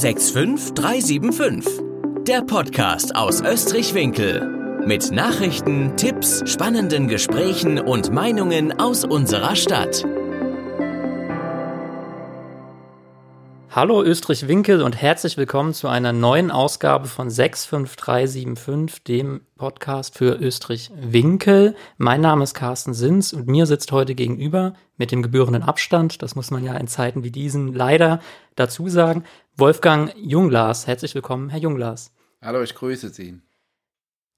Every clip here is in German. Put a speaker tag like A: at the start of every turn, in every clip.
A: 65375. Der Podcast aus Österreich-Winkel. Mit Nachrichten, Tipps, spannenden Gesprächen und Meinungen aus unserer Stadt.
B: Hallo Österreich-Winkel und herzlich willkommen zu einer neuen Ausgabe von 65375, dem Podcast für Österreich-Winkel. Mein Name ist Carsten Sins und mir sitzt heute gegenüber mit dem gebührenden Abstand, das muss man ja in Zeiten wie diesen leider dazu sagen, Wolfgang Junglas. Herzlich willkommen, Herr Junglas.
C: Hallo, ich grüße Sie.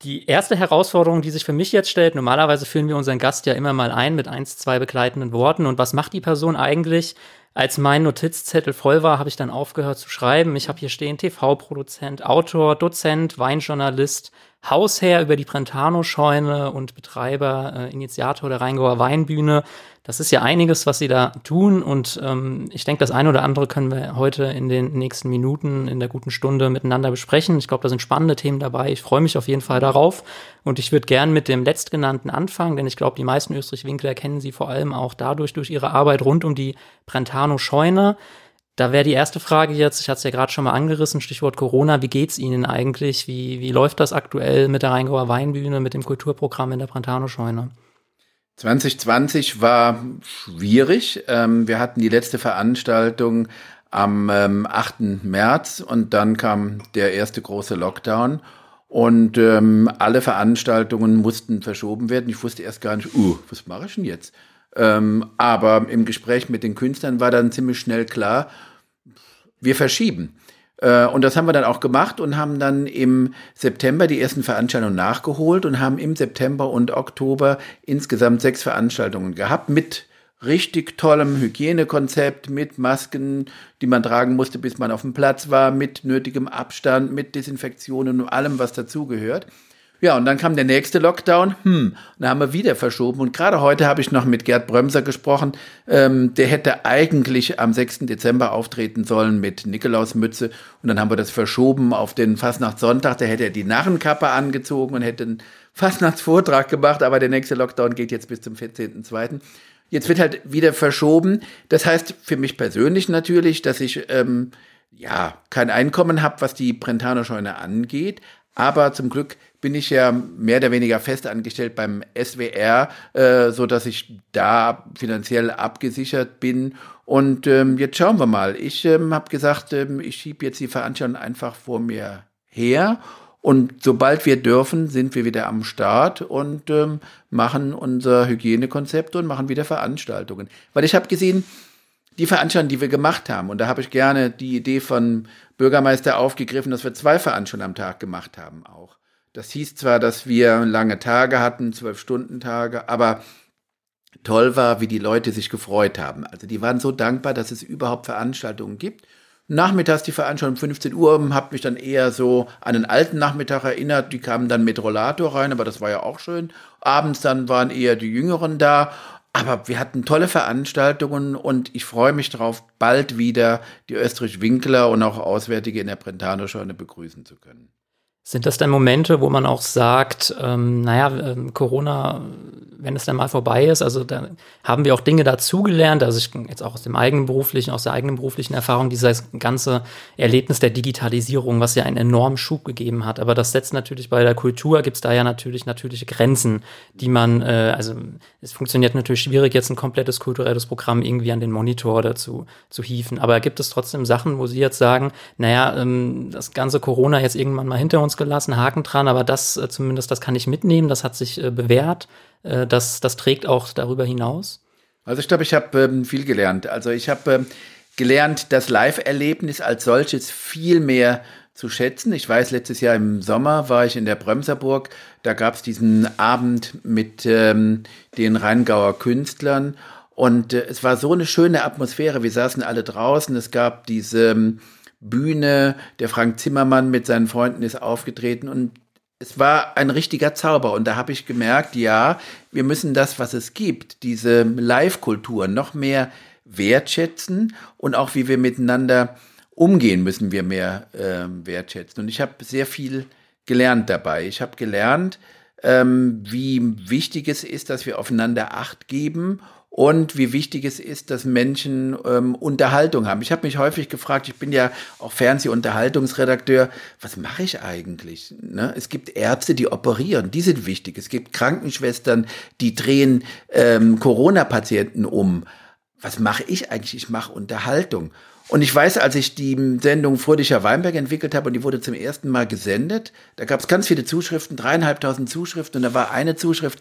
B: Die erste Herausforderung, die sich für mich jetzt stellt, normalerweise führen wir unseren Gast ja immer mal ein mit eins, zwei begleitenden Worten. Und was macht die Person eigentlich? Als mein Notizzettel voll war, habe ich dann aufgehört zu schreiben. Ich habe hier stehen TV-Produzent, Autor, Dozent, Weinjournalist, Hausherr über die Brentano-Scheune und Betreiber, äh, Initiator der Rheingauer Weinbühne. Das ist ja einiges, was sie da tun und ähm, ich denke, das eine oder andere können wir heute in den nächsten Minuten, in der guten Stunde miteinander besprechen. Ich glaube, da sind spannende Themen dabei. Ich freue mich auf jeden Fall darauf und ich würde gern mit dem letztgenannten anfangen, denn ich glaube, die meisten Österreich-Winkler kennen sie vor allem auch dadurch durch ihre Arbeit rund um die Brentano-Scheune. Da wäre die erste Frage jetzt, ich hatte es ja gerade schon mal angerissen, Stichwort Corona, wie geht's Ihnen eigentlich? Wie, wie läuft das aktuell mit der Rheingauer Weinbühne, mit dem Kulturprogramm in der Brentano-Scheune?
C: 2020 war schwierig. Ähm, wir hatten die letzte Veranstaltung am 8. Ähm, März und dann kam der erste große Lockdown und ähm, alle Veranstaltungen mussten verschoben werden. Ich wusste erst gar nicht, uh, was mache ich denn jetzt? Aber im Gespräch mit den Künstlern war dann ziemlich schnell klar, wir verschieben. Äh, und das haben wir dann auch gemacht und haben dann im September die ersten Veranstaltungen nachgeholt und haben im September und Oktober insgesamt sechs Veranstaltungen gehabt mit richtig tollem Hygienekonzept, mit Masken, die man tragen musste, bis man auf dem Platz war, mit nötigem Abstand, mit Desinfektionen und allem, was dazugehört. Ja, und dann kam der nächste Lockdown. Hm, dann haben wir wieder verschoben. Und gerade heute habe ich noch mit Gerd Brömser gesprochen. Ähm, der hätte eigentlich am 6. Dezember auftreten sollen mit Nikolausmütze. Und dann haben wir das verschoben auf den Fastnachtssonntag. Da hätte er die Narrenkappe angezogen und hätte einen Fastnachtsvortrag gemacht. Aber der nächste Lockdown geht jetzt bis zum 14.02. Jetzt wird halt wieder verschoben. Das heißt für mich persönlich natürlich, dass ich ähm, ja kein Einkommen habe, was die Brentano-Scheune angeht. Aber zum Glück bin ich ja mehr oder weniger fest angestellt beim SWR, äh, so dass ich da finanziell abgesichert bin. Und ähm, jetzt schauen wir mal. Ich ähm, habe gesagt, ähm, ich schiebe jetzt die Veranstaltung einfach vor mir her. Und sobald wir dürfen, sind wir wieder am Start und ähm, machen unser Hygienekonzept und machen wieder Veranstaltungen. Weil ich habe gesehen, die Veranstaltungen, die wir gemacht haben, und da habe ich gerne die Idee von Bürgermeister aufgegriffen, dass wir zwei Veranstaltungen am Tag gemacht haben auch. Das hieß zwar, dass wir lange Tage hatten, zwölf Stunden Tage, aber toll war, wie die Leute sich gefreut haben. Also die waren so dankbar, dass es überhaupt Veranstaltungen gibt. Nachmittags die Veranstaltung um 15 Uhr hat mich dann eher so an den alten Nachmittag erinnert. Die kamen dann mit Rollator rein, aber das war ja auch schön. Abends dann waren eher die Jüngeren da. Aber wir hatten tolle Veranstaltungen und ich freue mich darauf, bald wieder die Österreich-Winkler und auch Auswärtige in der Brentano-Scheune begrüßen zu können.
B: Sind das dann Momente, wo man auch sagt, ähm, naja, ähm, Corona, wenn es dann mal vorbei ist, also da haben wir auch Dinge dazugelernt, also ich jetzt auch aus dem eigenen beruflichen, aus der eigenen beruflichen Erfahrung, dieses ganze Erlebnis der Digitalisierung, was ja einen enormen Schub gegeben hat. Aber das setzt natürlich bei der Kultur, gibt es da ja natürlich natürliche Grenzen, die man, äh, also es funktioniert natürlich schwierig, jetzt ein komplettes kulturelles Programm irgendwie an den Monitor dazu zu hieven. Aber gibt es trotzdem Sachen, wo Sie jetzt sagen, naja, ähm, das ganze Corona jetzt irgendwann mal hinter uns uns gelassen, Haken dran, aber das äh, zumindest, das kann ich mitnehmen, das hat sich äh, bewährt, äh, das, das trägt auch darüber hinaus.
C: Also ich glaube, ich habe ähm, viel gelernt. Also ich habe ähm, gelernt, das Live-Erlebnis als solches viel mehr zu schätzen. Ich weiß, letztes Jahr im Sommer war ich in der Bremserburg. Da gab es diesen Abend mit ähm, den Rheingauer Künstlern. Und äh, es war so eine schöne Atmosphäre. Wir saßen alle draußen. Es gab diese ähm, Bühne. Der Frank Zimmermann mit seinen Freunden ist aufgetreten und es war ein richtiger Zauber. Und da habe ich gemerkt, ja, wir müssen das, was es gibt, diese Live-Kultur noch mehr wertschätzen und auch wie wir miteinander umgehen, müssen wir mehr äh, wertschätzen. Und ich habe sehr viel gelernt dabei. Ich habe gelernt, ähm, wie wichtig es ist, dass wir aufeinander Acht geben und wie wichtig es ist, dass Menschen ähm, Unterhaltung haben. Ich habe mich häufig gefragt, ich bin ja auch Fernsehunterhaltungsredakteur, was mache ich eigentlich? Ne? Es gibt Ärzte, die operieren, die sind wichtig. Es gibt Krankenschwestern, die drehen ähm, Corona-Patienten um. Was mache ich eigentlich? Ich mache Unterhaltung. Und ich weiß, als ich die Sendung Fröhlicher Weinberg entwickelt habe und die wurde zum ersten Mal gesendet, da gab es ganz viele Zuschriften, dreieinhalbtausend Zuschriften und da war eine Zuschrift,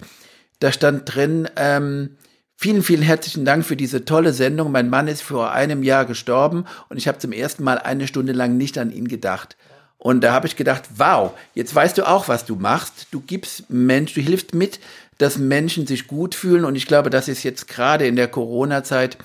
C: da stand drin, ähm, Vielen, vielen herzlichen Dank für diese tolle Sendung. Mein Mann ist vor einem Jahr gestorben und ich habe zum ersten Mal eine Stunde lang nicht an ihn gedacht. Und da habe ich gedacht, wow, jetzt weißt du auch, was du machst. Du gibst Mensch, du hilfst mit, dass Menschen sich gut fühlen. Und ich glaube, das ist jetzt gerade in der Corona-Zeit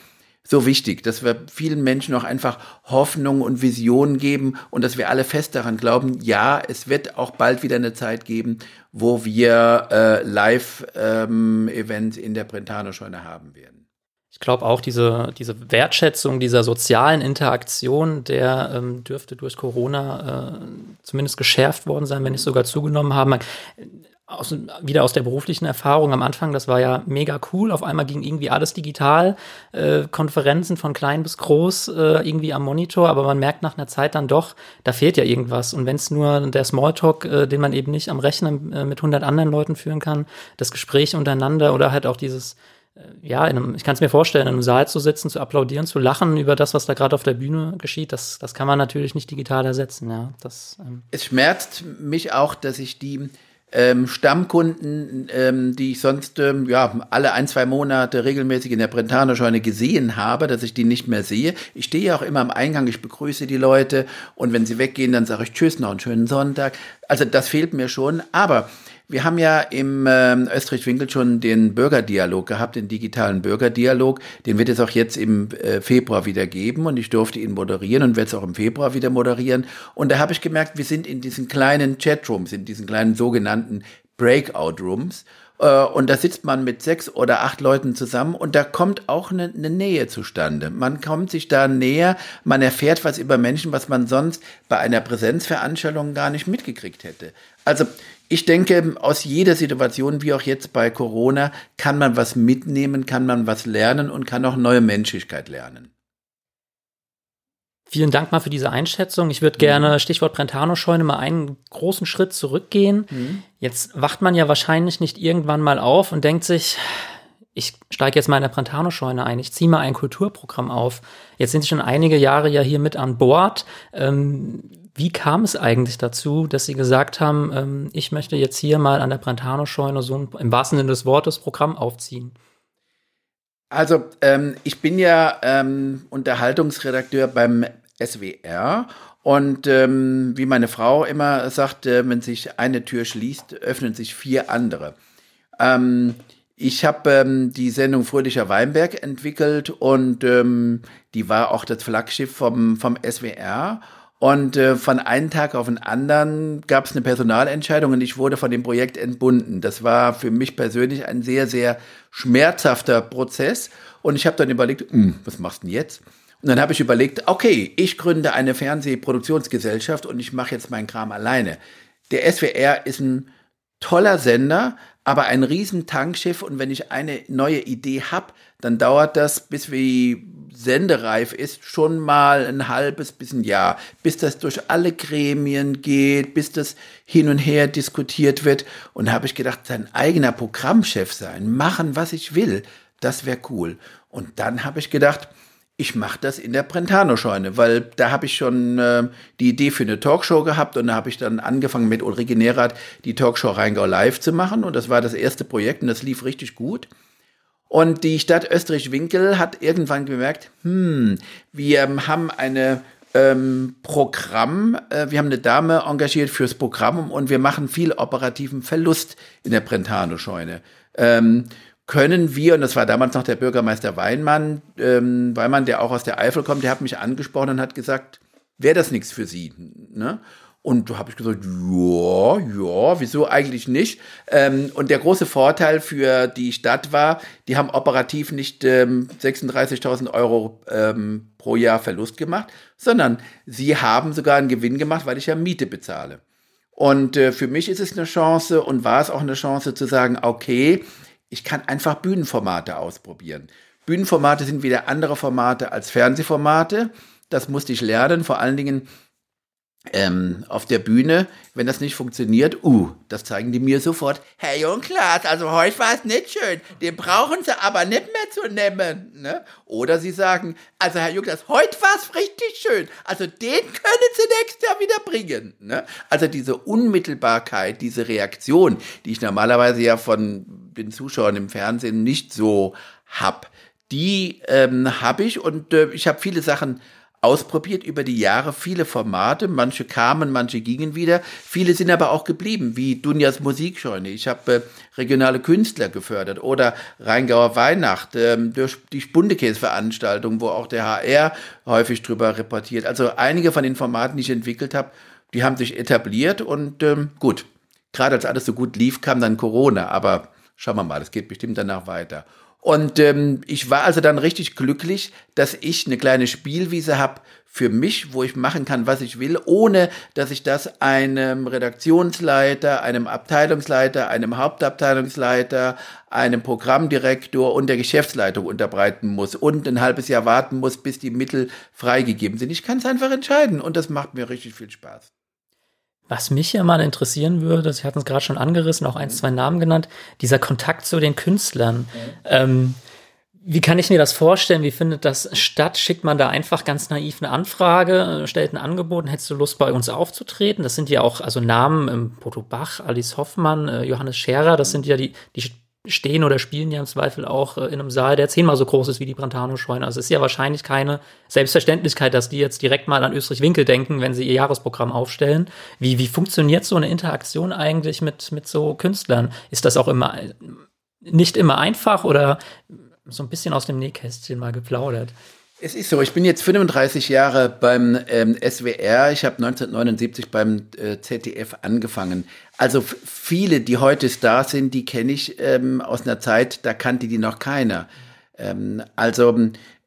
C: so wichtig, dass wir vielen Menschen auch einfach Hoffnung und Visionen geben und dass wir alle fest daran glauben, ja, es wird auch bald wieder eine Zeit geben, wo wir äh, Live-Events ähm, in der Brentano-Scheune haben werden.
B: Ich glaube auch, diese, diese Wertschätzung dieser sozialen Interaktion, der ähm, dürfte durch Corona äh, zumindest geschärft worden sein, wenn nicht sogar zugenommen haben aus, wieder aus der beruflichen Erfahrung am Anfang, das war ja mega cool. Auf einmal ging irgendwie alles digital, äh, Konferenzen von klein bis groß äh, irgendwie am Monitor, aber man merkt nach einer Zeit dann doch, da fehlt ja irgendwas. Und wenn es nur der Smalltalk, äh, den man eben nicht am Rechner äh, mit 100 anderen Leuten führen kann, das Gespräch untereinander oder halt auch dieses äh, ja, einem, ich kann es mir vorstellen, in einem Saal zu sitzen, zu applaudieren, zu lachen über das, was da gerade auf der Bühne geschieht, das, das kann man natürlich nicht digital ersetzen. Ja, das,
C: ähm es schmerzt mich auch, dass ich die ähm, Stammkunden, ähm, die ich sonst ähm, ja alle ein, zwei Monate regelmäßig in der Brentaner-Scheune gesehen habe, dass ich die nicht mehr sehe. Ich stehe ja auch immer am Eingang, ich begrüße die Leute und wenn sie weggehen, dann sage ich Tschüss, noch einen schönen Sonntag. Also das fehlt mir schon, aber wir haben ja im äh, Österreich-Winkel schon den Bürgerdialog gehabt, den digitalen Bürgerdialog. Den wird es auch jetzt im äh, Februar wieder geben und ich durfte ihn moderieren und werde es auch im Februar wieder moderieren. Und da habe ich gemerkt, wir sind in diesen kleinen Chatrooms, in diesen kleinen sogenannten Breakout-Rooms. Äh, und da sitzt man mit sechs oder acht Leuten zusammen und da kommt auch eine, eine, Nähe zustande. Man kommt sich da näher, man erfährt was über Menschen, was man sonst bei einer Präsenzveranstaltung gar nicht mitgekriegt hätte. Also ich denke, aus jeder Situation, wie auch jetzt bei Corona, kann man was mitnehmen, kann man was lernen und kann auch neue Menschlichkeit lernen.
B: Vielen Dank mal für diese Einschätzung. Ich würde gerne, mhm. Stichwort Brentano-Scheune, mal einen großen Schritt zurückgehen. Mhm. Jetzt wacht man ja wahrscheinlich nicht irgendwann mal auf und denkt sich, ich steige jetzt mal in der Brentano-Scheune ein, ich ziehe mal ein Kulturprogramm auf. Jetzt sind Sie schon einige Jahre ja hier mit an Bord. Ähm, wie kam es eigentlich dazu, dass Sie gesagt haben, ähm, ich möchte jetzt hier mal an der Brentano-Scheune so ein, im wahrsten Sinne des Wortes Programm aufziehen?
C: Also, ähm, ich bin ja ähm, Unterhaltungsredakteur beim SWR und ähm, wie meine Frau immer sagt, äh, wenn sich eine Tür schließt, öffnen sich vier andere. Ähm, ich habe ähm, die Sendung Fröhlicher Weinberg entwickelt und ähm, die war auch das Flaggschiff vom, vom SWR. Und äh, von einem Tag auf den anderen gab es eine Personalentscheidung und ich wurde von dem Projekt entbunden. Das war für mich persönlich ein sehr, sehr schmerzhafter Prozess. Und ich habe dann überlegt, hm, was machst du denn jetzt? Und dann habe ich überlegt, okay, ich gründe eine Fernsehproduktionsgesellschaft und ich mache jetzt meinen Kram alleine. Der SWR ist ein toller Sender, aber ein riesen Tankschiff und wenn ich eine neue Idee habe, dann dauert das, bis wir sendereif ist, schon mal ein halbes bis ein Jahr, bis das durch alle Gremien geht, bis das hin und her diskutiert wird. Und da habe ich gedacht, sein eigener Programmchef sein, machen, was ich will, das wäre cool. Und dann habe ich gedacht, ich mache das in der Brentano-Scheune, weil da habe ich schon äh, die Idee für eine Talkshow gehabt und da habe ich dann angefangen mit Ulrike Nerath die Talkshow Rheingau Live zu machen und das war das erste Projekt und das lief richtig gut. Und die Stadt Österreich-Winkel hat irgendwann gemerkt, hm, wir haben eine ähm, Programm, äh, wir haben eine Dame engagiert fürs Programm und wir machen viel operativen Verlust in der Brentano-Scheune. Ähm, können wir, und das war damals noch der Bürgermeister Weinmann, ähm, Weinmann, der auch aus der Eifel kommt, der hat mich angesprochen und hat gesagt, wäre das nichts für Sie? Ne? Und da habe ich gesagt, ja, ja, wieso eigentlich nicht? Ähm, und der große Vorteil für die Stadt war, die haben operativ nicht ähm, 36.000 Euro ähm, pro Jahr Verlust gemacht, sondern sie haben sogar einen Gewinn gemacht, weil ich ja Miete bezahle. Und äh, für mich ist es eine Chance und war es auch eine Chance zu sagen, okay, Ich kann einfach Bühnenformate ausprobieren. Bühnenformate sind wieder andere Formate als Fernsehformate. Das musste ich lernen, vor allen Dingen ähm, auf der Bühne, wenn das nicht funktioniert, uh, das zeigen die mir sofort. Hey Jung Klaas, also heute war es nicht schön. Den brauchen sie aber nicht mehr zu nehmen. Ne? Oder sie sagen, also Herr Jung Klaas, heute war es richtig schön. Also den können sie nächstes Jahr wieder bringen. Ne? Also diese Unmittelbarkeit, diese Reaktion, die ich normalerweise ja von den Zuschauern im Fernsehen nicht so hab, die ähm, habe ich und äh, ich habe viele Sachen ausprobiert über die Jahre, viele Formate, manche kamen, manche gingen wieder, viele sind aber auch geblieben, wie Dunjas Musikscheune. Ich habe äh, regionale Künstler gefördert oder Rheingauer Weihnacht, ähm, durch die Spundekäse-Veranstaltung, wo auch der HR häufig drüber reportiert. Also einige von den Formaten, die ich entwickelt habe, die haben sich etabliert und ähm, gut, gerade als alles so gut lief, kam dann Corona, aber schauen wir mal, es geht bestimmt danach weiter. Und ähm, ich war also dann richtig glücklich, dass ich eine kleine Spielwiese habe für mich, wo ich machen kann, was ich will, ohne dass ich das einem Redaktionsleiter, einem Abteilungsleiter, einem Hauptabteilungsleiter, einem Programmdirektor und der Geschäftsleitung unterbreiten muss und ein halbes Jahr warten muss, bis die Mittel freigegeben sind. Ich kann es einfach entscheiden und das macht mir richtig viel Spaß.
B: Was mich ja mal interessieren würde, Sie hatten es gerade schon angerissen, auch ein, zwei Namen genannt, dieser Kontakt zu den Künstlern. Mhm. Ähm, wie kann ich mir das vorstellen? Wie findet das statt? Schickt man da einfach ganz naiv eine Anfrage, äh, stellt ein Angebot, hättest du Lust bei uns aufzutreten? Das sind ja auch also Namen, ähm, Bodo Bach, Alice Hoffmann, äh, Johannes Scherer, das sind ja die, die stehen oder spielen ja im Zweifel auch äh, in einem Saal, der zehnmal so groß ist wie die Brentano-Scheune. Also es ist ja wahrscheinlich keine Selbstverständlichkeit, dass die jetzt direkt mal an Österreich-Winkel denken, wenn sie ihr Jahresprogramm aufstellen. Wie, wie funktioniert so eine Interaktion eigentlich mit, mit so Künstlern? Ist das auch immer nicht immer einfach oder so ein bisschen aus dem Nähkästchen mal geplaudert?
C: Es ist so, ich bin jetzt 35 Jahre beim ähm, SWR. Ich habe 1979 beim äh, ZDF angefangen. Also viele, die heute Stars sind, die kenne ich ähm, aus einer Zeit, da kannte die noch keiner. Ähm, also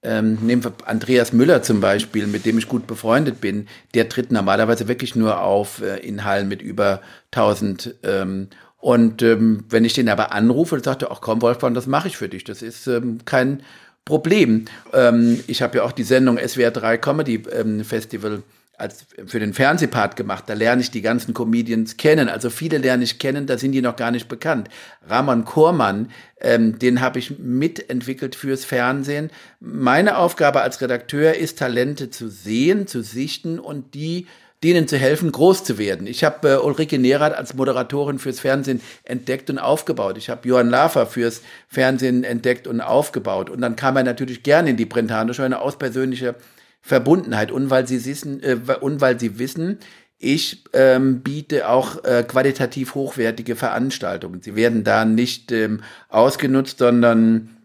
C: ähm, nehmen wir Andreas Müller zum Beispiel, mit dem ich gut befreundet bin. Der tritt normalerweise wirklich nur auf äh, in Hallen mit über 1000 ähm, und ähm, wenn ich den aber anrufe und sagte, ach komm Wolfgang, das mache ich für dich. Das ist ähm, kein Problem. Ähm, ich habe ja auch die Sendung SWR 3 Comedy ähm, Festival als für den Fernsehpart gemacht. Da lerne ich die ganzen Comedians kennen. Also viele lerne ich kennen, da sind die noch gar nicht bekannt. Ramon Kormann, ähm, den habe ich mitentwickelt fürs Fernsehen. Meine Aufgabe als Redakteur ist, Talente zu sehen, zu sichten und die denen zu helfen, groß zu werden. Ich habe äh, Ulrike Nerath als Moderatorin fürs Fernsehen entdeckt und aufgebaut. Ich habe Johann Lafer fürs Fernsehen entdeckt und aufgebaut. Und dann kam er natürlich gerne in die Brentano Scheune aus persönlicher Verbundenheit und weil sie wissen, äh, und weil sie wissen, ich ähm, biete auch äh, qualitativ hochwertige Veranstaltungen. Sie werden da nicht ähm, ausgenutzt, sondern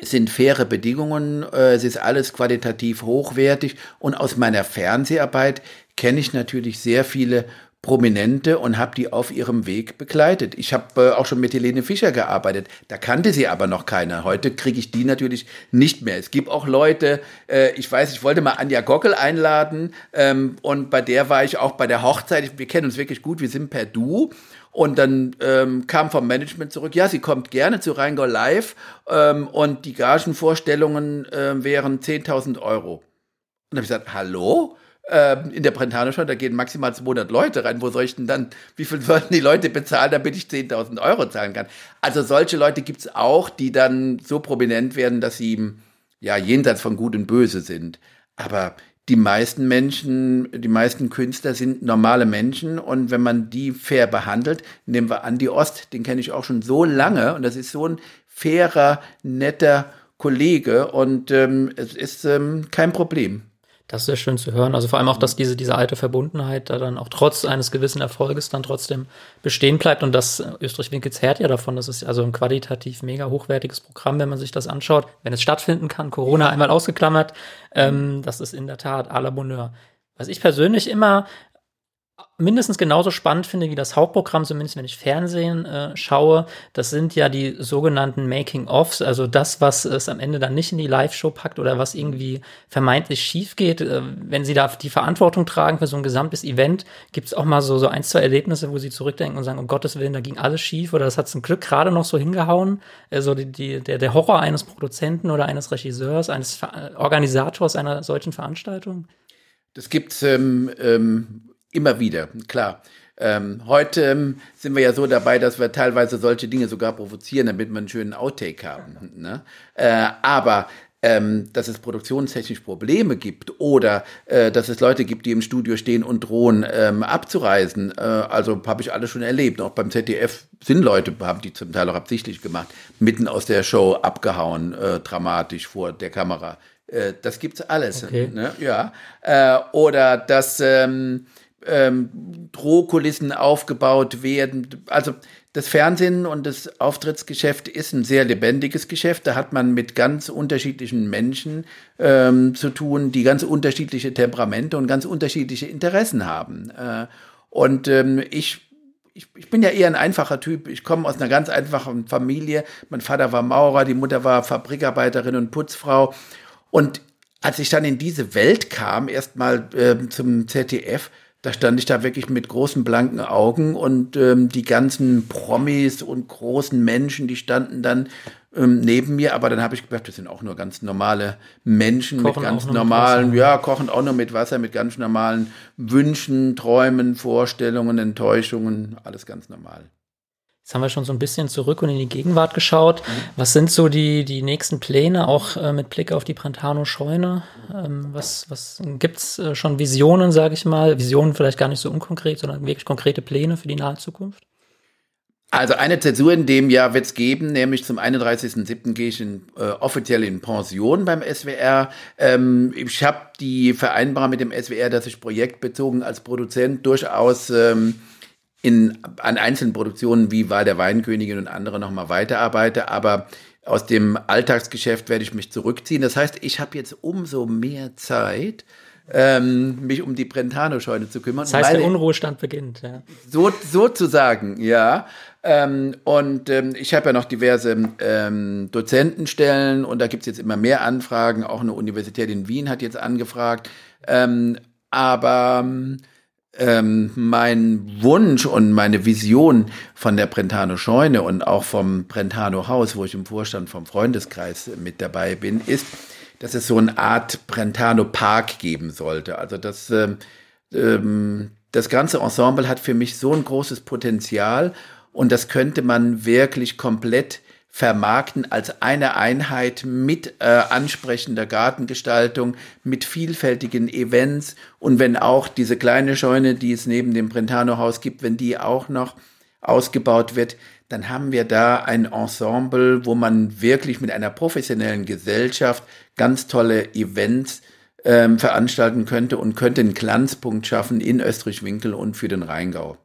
C: es sind faire Bedingungen, äh, es ist alles qualitativ hochwertig und aus meiner Fernseharbeit kenne ich natürlich sehr viele Prominente und habe die auf ihrem Weg begleitet. Ich habe äh, auch schon mit Helene Fischer gearbeitet. Da kannte sie aber noch keiner. Heute kriege ich die natürlich nicht mehr. Es gibt auch Leute, äh, ich weiß, ich wollte mal Anja Gockel einladen ähm, und bei der war ich auch bei der Hochzeit. Wir kennen uns wirklich gut, wir sind per Du. Und dann ähm, kam vom Management zurück, ja, sie kommt gerne zu Rheingau Live ähm, und die Gagenvorstellungen äh, wären 10.000 Euro. Und dann habe ich gesagt, hallo? Ähm, in der schon, da gehen maximal 200 Leute rein. Wo soll ich denn dann, wie viel sollten die Leute bezahlen, damit ich 10.000 Euro zahlen kann? Also solche Leute gibt's auch, die dann so prominent werden, dass sie ja jenseits von Gut und Böse sind. Aber die meisten Menschen, die meisten Künstler sind normale Menschen und wenn man die fair behandelt, nehmen wir Andi Ost, den kenne ich auch schon so lange und das ist so ein fairer, netter Kollege und ähm, es ist ähm, kein Problem.
B: Das ist sehr schön zu hören. Also vor allem auch, dass diese, diese alte Verbundenheit da dann auch trotz eines gewissen Erfolges dann trotzdem bestehen bleibt. Und das Österreich-Winkel zehrt ja davon. Das ist also ein qualitativ mega hochwertiges Programm, wenn man sich das anschaut. Wenn es stattfinden kann, Corona einmal ausgeklammert, ähm, das ist in der Tat à la Bonheur. Was ich persönlich immer mindestens genauso spannend finde wie das Hauptprogramm, zumindest wenn ich Fernsehen äh, schaue, das sind ja die sogenannten Making-ofs, also das, was es am Ende dann nicht in die Live-Show packt oder was irgendwie vermeintlich schief geht. Äh, wenn Sie da die Verantwortung tragen für so ein gesamtes Event, gibt es auch mal so, so ein, zwei Erlebnisse, wo Sie zurückdenken und sagen, um Gottes Willen, da ging alles schief oder das hat zum Glück gerade noch so hingehauen. Also die, die, der, der Horror eines Produzenten oder eines Regisseurs, eines Ver Organisators einer solchen Veranstaltung?
C: Das gibt's ähm, ähm, Immer wieder, klar. Ähm, heute ähm, sind wir ja so dabei, dass wir teilweise solche Dinge sogar provozieren, damit wir einen schönen Outtake haben. Ne? Äh, aber ähm, dass es produktionstechnisch Probleme gibt oder äh, dass es Leute gibt, die im Studio stehen und drohen ähm, abzureisen. Äh, also habe ich alles schon erlebt. Auch beim ZDF sind Leute, haben die zum Teil auch absichtlich gemacht, mitten aus der Show abgehauen, äh, dramatisch vor der Kamera. Äh, das gibt's alles. Okay. Ne? Ja. Äh, oder dass ähm, ähm, Drohkulissen aufgebaut werden. Also das Fernsehen und das Auftrittsgeschäft ist ein sehr lebendiges Geschäft. Da hat man mit ganz unterschiedlichen Menschen ähm, zu tun, die ganz unterschiedliche Temperamente und ganz unterschiedliche Interessen haben. Äh, und ähm, ich ich, bin ja eher ein einfacher Typ. Ich komme aus einer ganz einfachen Familie. Mein Vater war Maurer, die Mutter war Fabrikarbeiterin und Putzfrau. Und als ich dann in diese Welt kam, erstmal äh, zum ZDF, da stand ich da wirklich mit großen blanken Augen und ähm, die ganzen Promis und großen Menschen, die standen dann ähm, neben mir, aber dann habe ich gedacht, das sind auch nur ganz normale Menschen kochen mit ganz normalen, mit ja, kochen auch nur mit Wasser, mit ganz normalen Wünschen, Träumen, Vorstellungen, Enttäuschungen, alles ganz normal.
B: Jetzt haben wir schon so ein bisschen zurück und in die Gegenwart geschaut. Was sind so die, die nächsten Pläne, auch äh, mit Blick auf die Brentano-Scheune? Ähm, was was gibt's äh, schon Visionen, sage ich mal? Visionen vielleicht gar nicht so unkonkret, sondern wirklich konkrete Pläne für die nahe Zukunft?
C: Also eine Zäsur in dem Jahr wird es geben, nämlich zum 31.07. gehe ich in, äh, offiziell in Pension beim SWR. Ähm, ich habe die Vereinbarung mit dem SWR, dass ich projektbezogen als Produzent durchaus ähm, in, an einzelnen Produktionen wie Wahl der Weinkönigin und andere nochmal weiterarbeite, aber aus dem Alltagsgeschäft werde ich mich zurückziehen. Das heißt, ich habe jetzt umso mehr Zeit, ähm, mich um die Brentano-Scheune zu kümmern.
B: Das heißt, der Unruhestand beginnt. Ja.
C: So, sozusagen, ja. Ähm, und ähm, ich habe ja noch diverse ähm, Dozentenstellen und da gibt es jetzt immer mehr Anfragen. Auch eine Universität in Wien hat jetzt angefragt. Ähm, aber ähm, mein Wunsch und meine Vision von der Brentano Scheune und auch vom Brentano Haus, wo ich im Vorstand vom Freundeskreis mit dabei bin, ist, dass es so eine Art Brentano Park geben sollte. Also das, ähm, ähm, das ganze Ensemble hat für mich so ein großes Potenzial und das könnte man wirklich komplett vermarkten als eine Einheit mit äh, ansprechender Gartengestaltung, mit vielfältigen Events und wenn auch diese kleine Scheune, die es neben dem Brentano-Haus gibt, wenn die auch noch ausgebaut wird, dann haben wir da ein Ensemble, wo man wirklich mit einer professionellen Gesellschaft ganz tolle Events ähm, veranstalten könnte und könnte einen Glanzpunkt schaffen in Österreich-Winkel und für den Rheingau.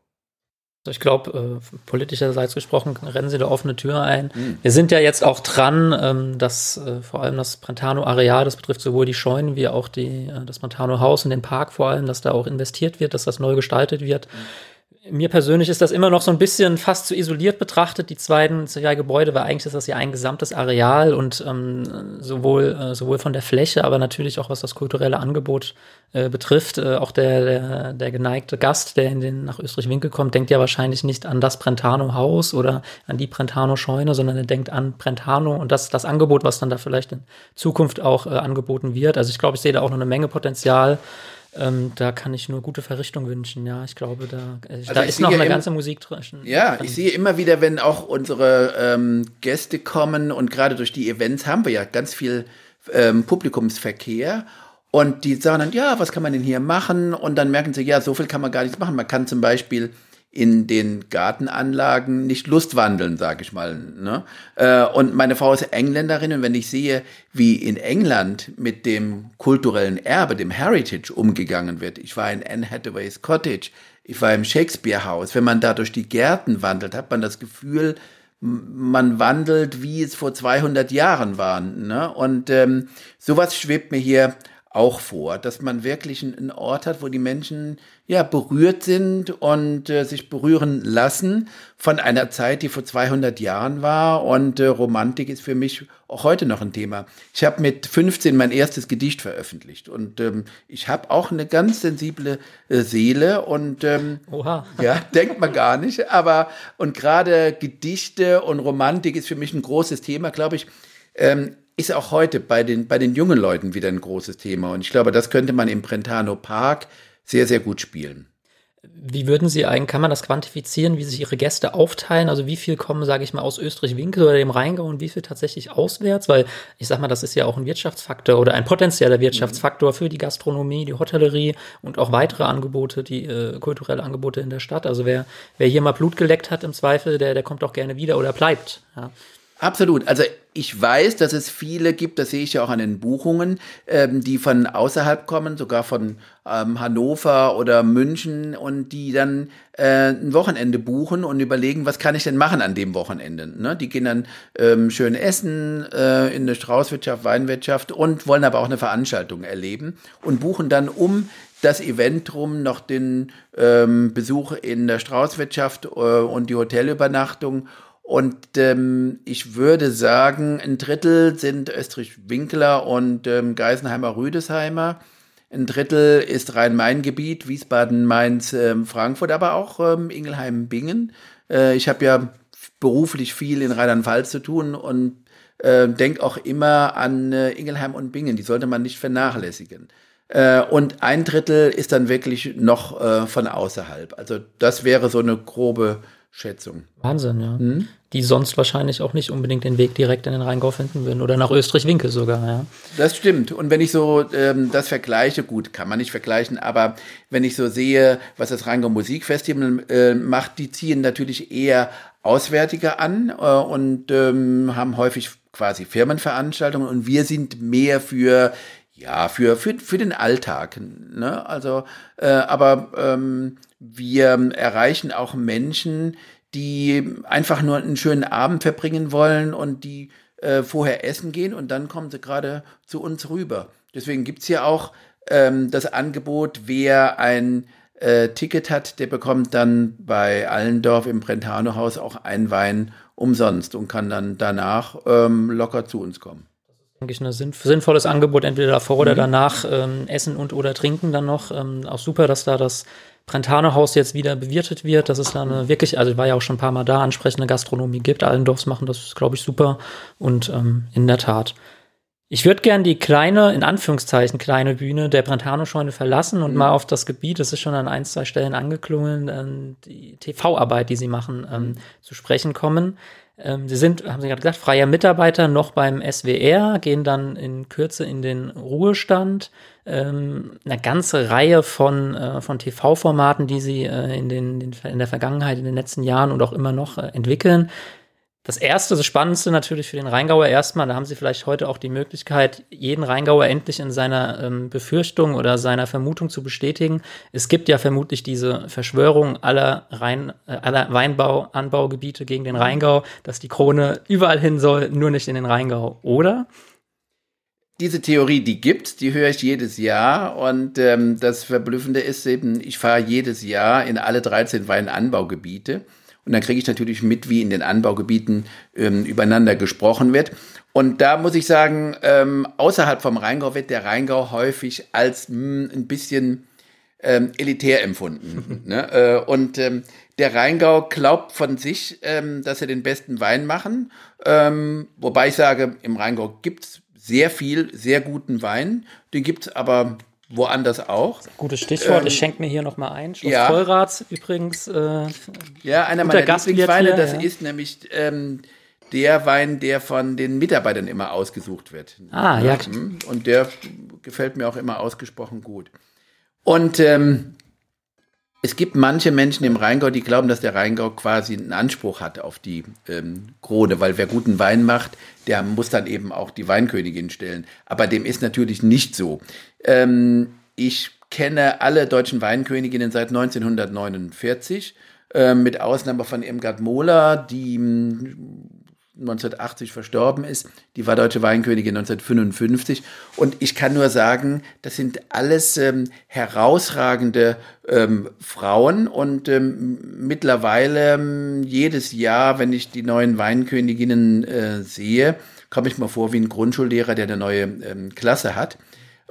B: Ich glaube, äh, politischerseits gesprochen, rennen sie da offene Tür ein. Mhm. Wir sind ja jetzt auch dran, ähm, dass äh, vor allem das Brentano-Areal, das betrifft sowohl die Scheunen wie auch die, äh, das Brentano-Haus und den Park vor allem, dass da auch investiert wird, dass das neu gestaltet wird. Mhm mir persönlich ist das immer noch so ein bisschen fast zu isoliert betrachtet, die zweiten zwei Gebäude, weil eigentlich ist das ja ein gesamtes Areal und ähm, sowohl, äh, sowohl von der Fläche, aber natürlich auch was das kulturelle Angebot äh, betrifft. Äh, auch der, der, der geneigte Gast, der in den nach Österreich-Winkel kommt, denkt ja wahrscheinlich nicht an das Brentano-Haus oder an die Brentano-Scheune, sondern er denkt an Brentano und das, das Angebot, was dann da vielleicht in Zukunft auch äh, angeboten wird. Also ich glaube, ich sehe da auch noch eine Menge Potenzial. Ähm, da kann ich nur gute Verrichtung wünschen. Ja, ich glaube, da, äh, also da ist noch eine ganze Musik drin.
C: Ja, ich sehe immer wieder, wenn auch unsere ähm, Gäste kommen und gerade durch die Events haben wir ja ganz viel ähm, Publikumsverkehr. Und die sagen dann, ja, was kann man denn hier machen? Und dann merken sie, ja, so viel kann man gar nichts machen. Man kann zum Beispiel in den Gartenanlagen nicht lustwandeln, sage ich mal. Ne? Äh, und meine Frau ist Engländerin und wenn ich sehe, wie in England mit dem kulturellen Erbe, dem Heritage umgegangen wird. Ich war in Anne Hathaways Cottage, ich war im Shakespeare House. Wenn man da durch die Gärten wandelt, hat man das Gefühl, man wandelt, wie es vor 200 Jahren war. Ne? Und ähm, sowas schwebt mir hier auch vor, dass man wirklich einen Ort hat, wo die Menschen ja berührt sind und äh, sich berühren lassen von einer Zeit, die vor 200 Jahren war und äh, Romantik ist für mich auch heute noch ein Thema. Ich habe mit 15 mein erstes Gedicht veröffentlicht und ähm, ich habe auch eine ganz sensible äh, Seele und ähm,
B: Oha.
C: ja, denkt man gar nicht, aber und gerade Gedichte und Romantik ist für mich ein großes Thema, glaube ich. Ähm, ist auch heute bei den, bei den jungen Leuten wieder ein großes Thema. Und ich glaube, das könnte man im Brentano Park sehr, sehr gut spielen.
B: Wie würden Sie eigentlich, kann man das quantifizieren, wie sich Ihre Gäste aufteilen? Also wie viel kommen, sage ich mal, aus Österreich-Winkel oder dem Rheingau und wie viel tatsächlich auswärts? Weil ich sag mal, das ist ja auch ein Wirtschaftsfaktor oder ein potenzieller Wirtschaftsfaktor für die Gastronomie, die Hotellerie und auch weitere Angebote, die äh, kulturelle Angebote in der Stadt. Also wer, wer hier mal Blut geleckt hat im Zweifel, der, der kommt auch gerne wieder oder bleibt. Ja.
C: Absolut. Also ich weiß, dass es viele gibt, das sehe ich ja auch an den Buchungen, ähm, die von außerhalb kommen, sogar von ähm, Hannover oder München und die dann äh, ein Wochenende buchen und überlegen, was kann ich denn machen an dem Wochenende. Ne? Die gehen dann ähm, schön essen äh, in der Straußwirtschaft, Weinwirtschaft und wollen aber auch eine Veranstaltung erleben und buchen dann um das Event drum noch den ähm, Besuch in der Straußwirtschaft äh, und die Hotelübernachtung und ähm, ich würde sagen, ein Drittel sind Österreich-Winkler und ähm, Geisenheimer-Rüdesheimer. Ein Drittel ist Rhein-Main-Gebiet, Wiesbaden, Mainz, ähm, Frankfurt, aber auch ähm, Ingelheim-Bingen. Äh, ich habe ja beruflich viel in Rheinland-Pfalz zu tun und äh, denke auch immer an äh, Ingelheim und Bingen. Die sollte man nicht vernachlässigen. Äh, und ein Drittel ist dann wirklich noch äh, von außerhalb. Also das wäre so eine grobe Schätzung.
B: Wahnsinn, ja. Hm? Die sonst wahrscheinlich auch nicht unbedingt den Weg direkt in den Rheingau finden würden oder nach Österreich-Winkel sogar, ja.
C: Das stimmt. Und wenn ich so ähm, das vergleiche, gut, kann man nicht vergleichen, aber wenn ich so sehe, was das Rheingau Musikfestival äh, macht, die ziehen natürlich eher Auswärtige an äh, und ähm, haben häufig quasi Firmenveranstaltungen und wir sind mehr für ja, für, für, für den Alltag. Ne? Also, äh, aber ähm, wir erreichen auch Menschen, die einfach nur einen schönen Abend verbringen wollen und die äh, vorher essen gehen und dann kommen sie gerade zu uns rüber. Deswegen gibt's hier auch ähm, das Angebot, wer ein äh, Ticket hat, der bekommt dann bei Allendorf im Brentano-Haus auch einen Wein umsonst und kann dann danach ähm, locker zu uns kommen
B: denke ich, ein sinnvolles Angebot, entweder davor oder mhm. danach ähm, essen und oder trinken dann noch. Ähm, auch super, dass da das Brentano-Haus jetzt wieder bewirtet wird, dass es da eine wirklich, also ich war ja auch schon ein paar Mal da, ansprechende Gastronomie gibt. Allendorfs machen das, glaube ich, super. Und ähm, in der Tat. Ich würde gern die kleine, in Anführungszeichen, kleine Bühne der Brentano-Scheune verlassen und mhm. mal auf das Gebiet, das ist schon an ein, zwei Stellen angeklungen, ähm, die TV-Arbeit, die sie machen, ähm, mhm. zu sprechen kommen. Ähm, sie sind, haben Sie gerade gesagt, freier Mitarbeiter noch beim SWR, gehen dann in Kürze in den Ruhestand. Ähm, eine ganze Reihe von, äh, von TV-Formaten, die Sie äh, in, den, in der Vergangenheit, in den letzten Jahren und auch immer noch äh, entwickeln. Das erste, das Spannendste natürlich für den Rheingauer erstmal, da haben Sie vielleicht heute auch die Möglichkeit, jeden Rheingauer endlich in seiner ähm, Befürchtung oder seiner Vermutung zu bestätigen. Es gibt ja vermutlich diese Verschwörung aller, Rhein, äh, aller Weinbau-Anbaugebiete gegen den Rheingau, dass die Krone überall hin soll, nur nicht in den Rheingau, oder?
C: diese Theorie, die gibt's, die höre ich jedes Jahr und ähm, das Verblüffende ist eben, ich fahre jedes Jahr in alle 13 Weinanbaugebiete und dann kriege ich natürlich mit, wie in den Anbaugebieten ähm, übereinander gesprochen wird. Und da muss ich sagen, ähm, außerhalb vom Rheingau wird der Rheingau häufig als mh, hm, ein bisschen ähm, elitär empfunden. ne? äh, und ähm, der Rheingau glaubt von sich, ähm, dass er den besten Wein machen. Ähm, wobei ich sage, im Rheingau gibt's sehr viel, sehr guten Wein. Den gibt's aber woanders auch.
B: Gutes Stichwort, ähm, ich schenke mir hier nochmal ein. Schloss ja. Vollrats übrigens. Äh,
C: ja, einer meiner Lieblingsweine, das ja. ist nämlich ähm, der Wein, der von den Mitarbeitern immer ausgesucht wird.
B: Ah, ja.
C: Mhm. Und der gefällt mir auch immer ausgesprochen gut. Und ähm, es gibt manche Menschen im Rheingau, die glauben, dass der Rheingau quasi einen Anspruch hat auf die ähm, Krone, weil wer guten Wein macht, der muss dann eben auch die Weinkönigin stellen. Aber dem ist natürlich nicht so. Ähm, ich kenne alle deutschen Weinköniginnen seit 1949, äh, mit Ausnahme von Irmgard Mohler, die 1980 verstorben ist. Die war deutsche Weinkönigin 1955. Und ich kann nur sagen, das sind alles ähm, herausragende ähm, Frauen. Und ähm, mittlerweile ähm, jedes Jahr, wenn ich die neuen Weinköniginnen äh, sehe, komme ich mir vor wie ein Grundschullehrer, der eine neue ähm, Klasse hat.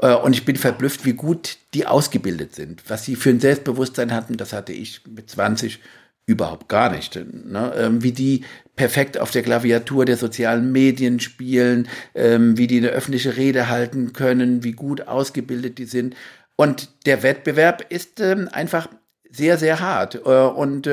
C: Äh, und ich bin verblüfft, wie gut die ausgebildet sind. Was sie für ein Selbstbewusstsein hatten, das hatte ich mit 20 überhaupt gar nicht. Ne? Ähm, wie die perfekt auf der Klaviatur der sozialen Medien spielen, ähm, wie die eine öffentliche Rede halten können, wie gut ausgebildet die sind. Und der Wettbewerb ist ähm, einfach sehr, sehr hart. Äh, und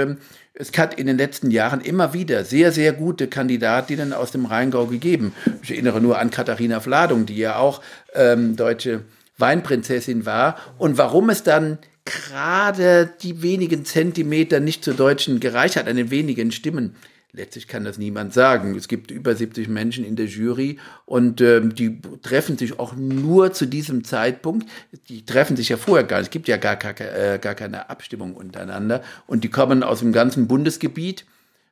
C: es hat in den letzten Jahren immer wieder sehr, sehr gute Kandidatinnen aus dem Rheingau gegeben. Ich erinnere nur an Katharina Fladung, die ja auch ähm, deutsche Weinprinzessin war. Und warum es dann gerade die wenigen Zentimeter nicht zu Deutschen gereicht hat, an den wenigen Stimmen, letztlich kann das niemand sagen. Es gibt über 70 Menschen in der Jury und ähm, die treffen sich auch nur zu diesem Zeitpunkt. Die treffen sich ja vorher gar nicht. Es gibt ja gar, gar, äh, gar keine Abstimmung untereinander und die kommen aus dem ganzen Bundesgebiet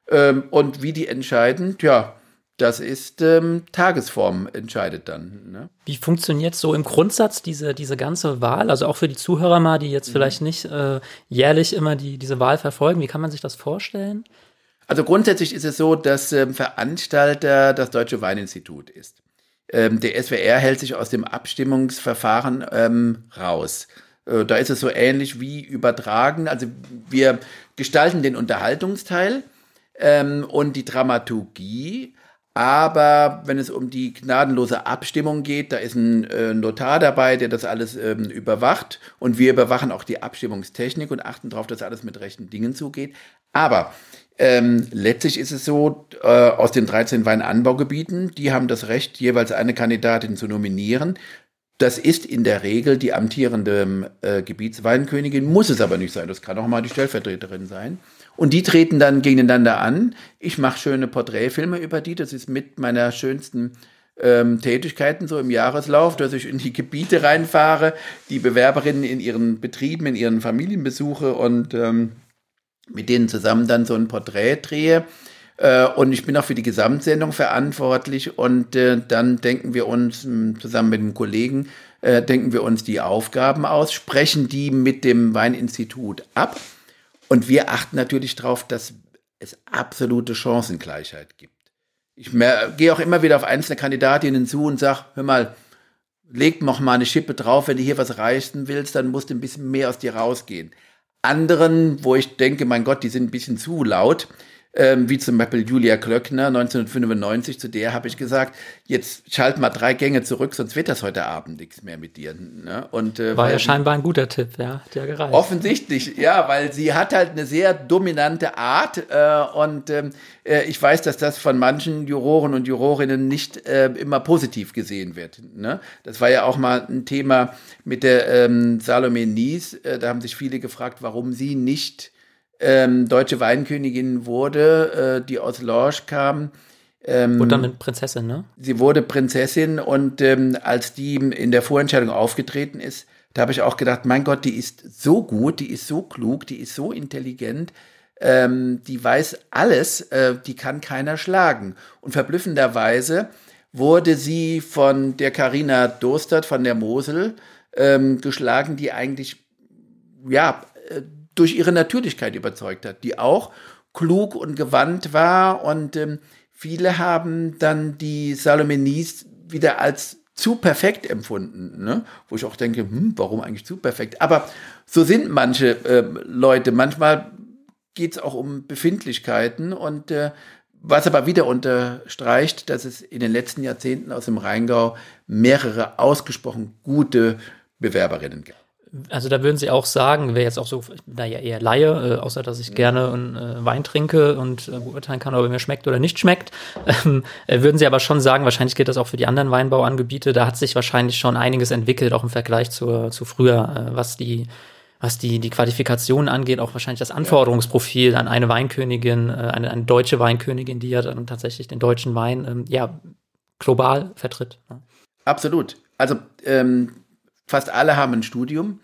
C: ähm, und wie die entscheiden, ja, das ist ähm, Tagesform entscheidet dann. Ne?
B: Wie funktioniert so im Grundsatz diese, diese ganze Wahl? Also auch für die Zuhörer mal, die jetzt mhm. vielleicht nicht äh, jährlich immer die, diese Wahl verfolgen, wie kann man sich das vorstellen?
C: Also grundsätzlich ist es so, dass ähm, Veranstalter das Deutsche Weininstitut ist. Ähm, der SWR hält sich aus dem Abstimmungsverfahren ähm, raus. Äh, da ist es so ähnlich wie übertragen. Also wir gestalten den Unterhaltungsteil ähm, und die Dramaturgie. Aber wenn es um die gnadenlose Abstimmung geht, da ist ein äh, Notar dabei, der das alles ähm, überwacht. Und wir überwachen auch die Abstimmungstechnik und achten darauf, dass alles mit rechten Dingen zugeht. Aber ähm, letztlich ist es so, äh, aus den 13 Weinanbaugebieten, die haben das Recht, jeweils eine Kandidatin zu nominieren. Das ist in der Regel die amtierende äh, Gebietsweinkönigin, muss es aber nicht sein. Das kann auch mal die Stellvertreterin sein. Und die treten dann gegeneinander an. Ich mache schöne Porträtfilme über die. Das ist mit meiner schönsten ähm, Tätigkeiten so im Jahreslauf, dass ich in die Gebiete reinfahre, die Bewerberinnen in ihren Betrieben, in ihren Familien besuche und ähm, mit denen zusammen dann so ein Porträt drehe. Äh, und ich bin auch für die Gesamtsendung verantwortlich. Und äh, dann denken wir uns zusammen mit dem Kollegen, äh, denken wir uns die Aufgaben aus, sprechen die mit dem Weininstitut ab. Und wir achten natürlich darauf, dass es absolute Chancengleichheit gibt. Ich gehe auch immer wieder auf einzelne Kandidatinnen zu und sage, hör mal, leg noch mal eine Schippe drauf, wenn du hier was reißen willst, dann musst du ein bisschen mehr aus dir rausgehen anderen, wo ich denke, mein Gott, die sind ein bisschen zu laut, ähm, wie zum Beispiel Julia Klöckner 1995, zu der habe ich gesagt, jetzt schalt mal drei Gänge zurück, sonst wird das heute Abend nichts mehr mit dir. Ne?
B: Und, äh, War ja scheinbar ein guter Tipp, ja, der gereicht.
C: Offensichtlich, ja, weil sie hat halt eine sehr dominante Art äh, und ähm, äh, ich weiß, dass das von manchen Juroren und Jurorinnen nicht äh, immer positiv gesehen wird. Ne? Das war ja auch mal ein Thema mit der ähm, Salome Nies, äh, da haben sich viele gefragt, warum sie nicht ähm, deutsche Weinkönigin wurde, äh, die aus Lorsch kam.
B: Ähm, wurde dann Prinzessin, ne?
C: Sie wurde Prinzessin und ähm, als die in der Vorentscheidung aufgetreten ist, da habe ich auch gedacht, mein Gott, die ist so gut, die ist so klug, die ist so intelligent, ähm, die weiß alles, äh, die kann keiner schlagen. Und verblüffenderweise wurde sie von der Karina Dostert von der Mosel ähm, geschlagen, die eigentlich ja durch ihre Natürlichkeit überzeugt hat, die auch klug und gewandt war. Und ähm, viele haben dann die Salome Nies wieder als zu perfekt empfunden, ne? wo ich auch denke, hm, warum eigentlich zu perfekt? Aber so sind manche äh, Leute. Manchmal geht es auch um Befindlichkeiten und äh, was aber wieder unterstreicht, dass es in den letzten Jahrzehnten aus dem Rheingau mehrere ausgesprochen gute Bewerberinnen gab.
B: Also da würden Sie auch sagen, wäre jetzt auch so, naja, eher Laie, äh, außer dass ich mhm. gerne einen, äh, Wein trinke und äh, beurteilen kann, ob er mir schmeckt oder nicht schmeckt. Ähm, äh, würden Sie aber schon sagen, wahrscheinlich geht das auch für die anderen Weinbauangebiete, da hat sich wahrscheinlich schon einiges entwickelt, auch im Vergleich zur, zu früher, äh, was die was die, die Qualifikation angeht, auch wahrscheinlich das Anforderungsprofil an eine Weinkönigin, äh, eine, eine deutsche Weinkönigin, die ja dann tatsächlich den deutschen Wein ähm, ja global vertritt.
C: Absolut. Also ähm, fast alle haben ein Studium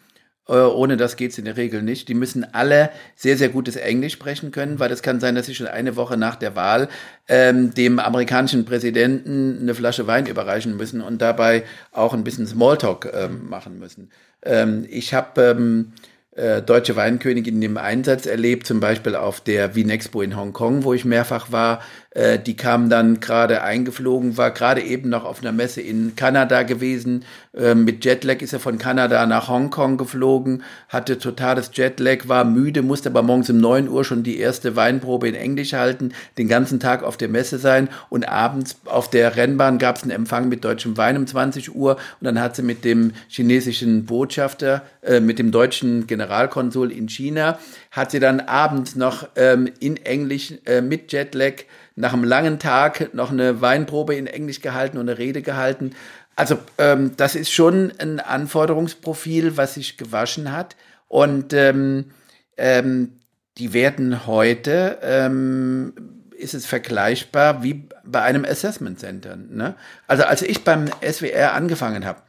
C: ohne das geht's in der Regel nicht. Die müssen alle sehr, sehr gutes Englisch sprechen können, weil es kann sein, dass sie schon eine Woche nach der Wahl ähm, dem amerikanischen Präsidenten eine Flasche Wein überreichen müssen und dabei auch ein bisschen Smalltalk ähm, machen müssen. Ähm, ich habe ähm, äh, deutsche Weinkönigin im Einsatz erlebt, zum Beispiel auf der Vinexpo in Hongkong, wo ich mehrfach war. Äh, die kam dann gerade eingeflogen, war gerade eben noch auf einer Messe in Kanada gewesen. Äh, mit Jetlag ist er von Kanada nach Hongkong geflogen, hatte totales Jetlag, war müde, musste aber morgens um neun Uhr schon die erste Weinprobe in Englisch halten, den ganzen Tag auf der Messe sein und abends auf der Rennbahn gab es einen Empfang mit deutschem Wein um 20 Uhr und dann hat sie mit dem chinesischen Botschafter, äh, mit dem deutschen Generalkonsul in China, hat sie dann abends noch ähm, in Englisch äh, mit Jetlag nach einem langen Tag noch eine Weinprobe in Englisch gehalten und eine Rede gehalten. Also ähm, das ist schon ein Anforderungsprofil, was sich gewaschen hat. Und ähm, ähm, die werden heute, ähm, ist es vergleichbar wie bei einem Assessment Center. Ne? Also als ich beim SWR angefangen habe,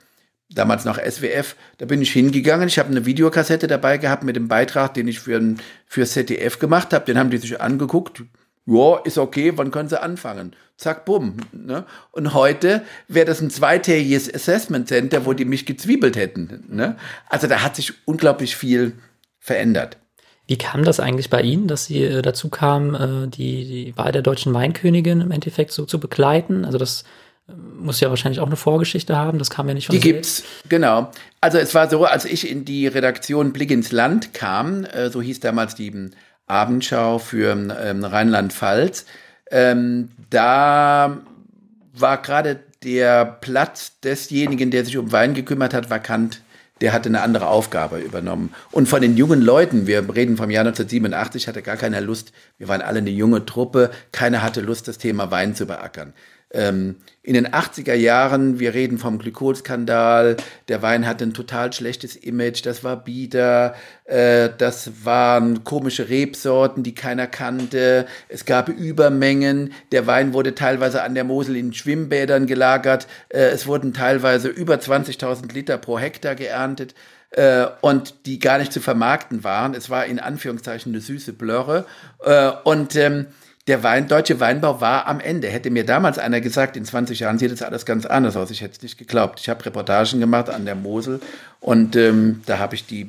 C: damals noch SWF, da bin ich hingegangen. Ich habe eine Videokassette dabei gehabt mit dem Beitrag, den ich für, für ZDF gemacht habe. Den haben die sich angeguckt ja, ist okay, wann können sie anfangen? Zack, bumm. Ne? Und heute wäre das ein zweitägiges Assessment Center, wo die mich gezwiebelt hätten. Ne? Also da hat sich unglaublich viel verändert.
B: Wie kam das eigentlich bei Ihnen, dass Sie äh, dazu kamen, äh, die, die Wahl der deutschen Weinkönigin im Endeffekt so zu begleiten? Also das äh, muss ja wahrscheinlich auch eine Vorgeschichte haben, das kam ja nicht von
C: Die selbst. gibt's, genau. Also es war so, als ich in die Redaktion Blick ins Land kam, äh, so hieß damals die Abendschau für ähm, Rheinland-Pfalz. Ähm, da war gerade der Platz desjenigen, der sich um Wein gekümmert hat, vakant. Der hatte eine andere Aufgabe übernommen. Und von den jungen Leuten, wir reden vom Jahr 1987, hatte gar keiner Lust, wir waren alle eine junge Truppe, keiner hatte Lust, das Thema Wein zu beackern. Ähm, in den 80er Jahren, wir reden vom Glykolskandal, der Wein hatte ein total schlechtes Image, das war bieder, äh, das waren komische Rebsorten, die keiner kannte, es gab Übermengen, der Wein wurde teilweise an der Mosel in Schwimmbädern gelagert, äh, es wurden teilweise über 20.000 Liter pro Hektar geerntet äh, und die gar nicht zu vermarkten waren. Es war in Anführungszeichen eine süße Blöre äh, und ähm, der Wein, deutsche Weinbau war am Ende. Hätte mir damals einer gesagt, in 20 Jahren sieht das alles ganz anders aus. Ich hätte es nicht geglaubt. Ich habe Reportagen gemacht an der Mosel und ähm, da habe ich die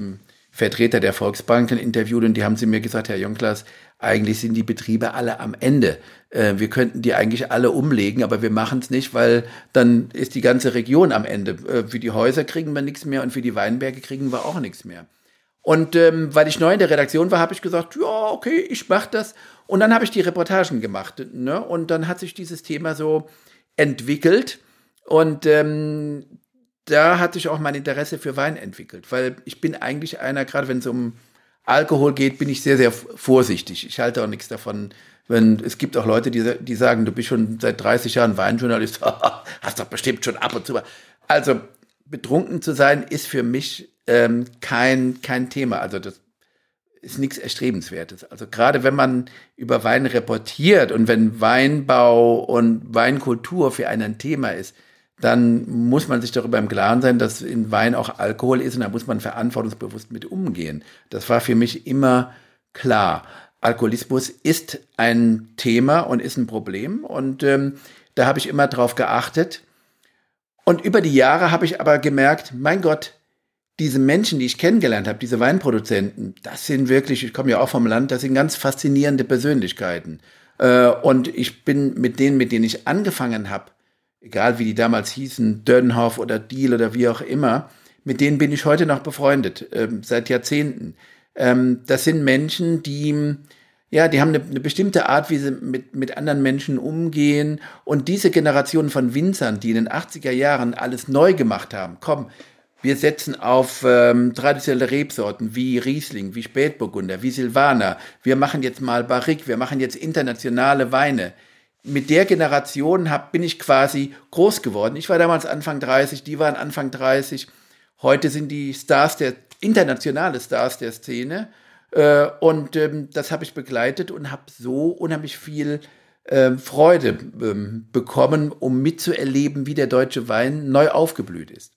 C: Vertreter der Volksbanken interviewt und die haben sie mir gesagt, Herr Jonklas, eigentlich sind die Betriebe alle am Ende. Äh, wir könnten die eigentlich alle umlegen, aber wir machen es nicht, weil dann ist die ganze Region am Ende. Äh, für die Häuser kriegen wir nichts mehr und für die Weinberge kriegen wir auch nichts mehr. Und ähm, weil ich neu in der Redaktion war, habe ich gesagt, ja, okay, ich mache das. Und dann habe ich die Reportagen gemacht. Ne? Und dann hat sich dieses Thema so entwickelt. Und ähm, da hat sich auch mein Interesse für Wein entwickelt. Weil ich bin eigentlich einer, gerade wenn es um Alkohol geht, bin ich sehr, sehr vorsichtig. Ich halte auch nichts davon, wenn es gibt auch Leute, die, die sagen, du bist schon seit 30 Jahren Weinjournalist, hast doch bestimmt schon ab und zu. Also betrunken zu sein ist für mich ähm, kein, kein Thema. Also das ist nichts Erstrebenswertes. Also gerade wenn man über Wein reportiert und wenn Weinbau und Weinkultur für einen ein Thema ist, dann muss man sich darüber im Klaren sein, dass in Wein auch Alkohol ist und da muss man verantwortungsbewusst mit umgehen. Das war für mich immer klar. Alkoholismus ist ein Thema und ist ein Problem und ähm, da habe ich immer drauf geachtet. Und über die Jahre habe ich aber gemerkt, mein Gott, diese Menschen, die ich kennengelernt habe, diese Weinproduzenten, das sind wirklich, ich komme ja auch vom Land, das sind ganz faszinierende Persönlichkeiten. Äh, und ich bin mit denen, mit denen ich angefangen habe, egal wie die damals hießen, Dönhoff oder Deal oder wie auch immer, mit denen bin ich heute noch befreundet, ähm, seit Jahrzehnten. Ähm, das sind Menschen, die, ja, die haben eine, eine, bestimmte Art, wie sie mit, mit anderen Menschen umgehen. Und diese Generation von Winzern, die in den 80er Jahren alles neu gemacht haben, komm, wir setzen auf ähm, traditionelle Rebsorten wie Riesling, wie Spätburgunder, wie Silvaner. Wir machen jetzt mal Barrique, wir machen jetzt internationale Weine. Mit der Generation hab, bin ich quasi groß geworden. Ich war damals Anfang 30, die waren Anfang 30. Heute sind die Stars der, internationale Stars der Szene. Äh, und ähm, das habe ich begleitet und habe so unheimlich viel äh, Freude ähm, bekommen, um mitzuerleben, wie der deutsche Wein neu aufgeblüht ist.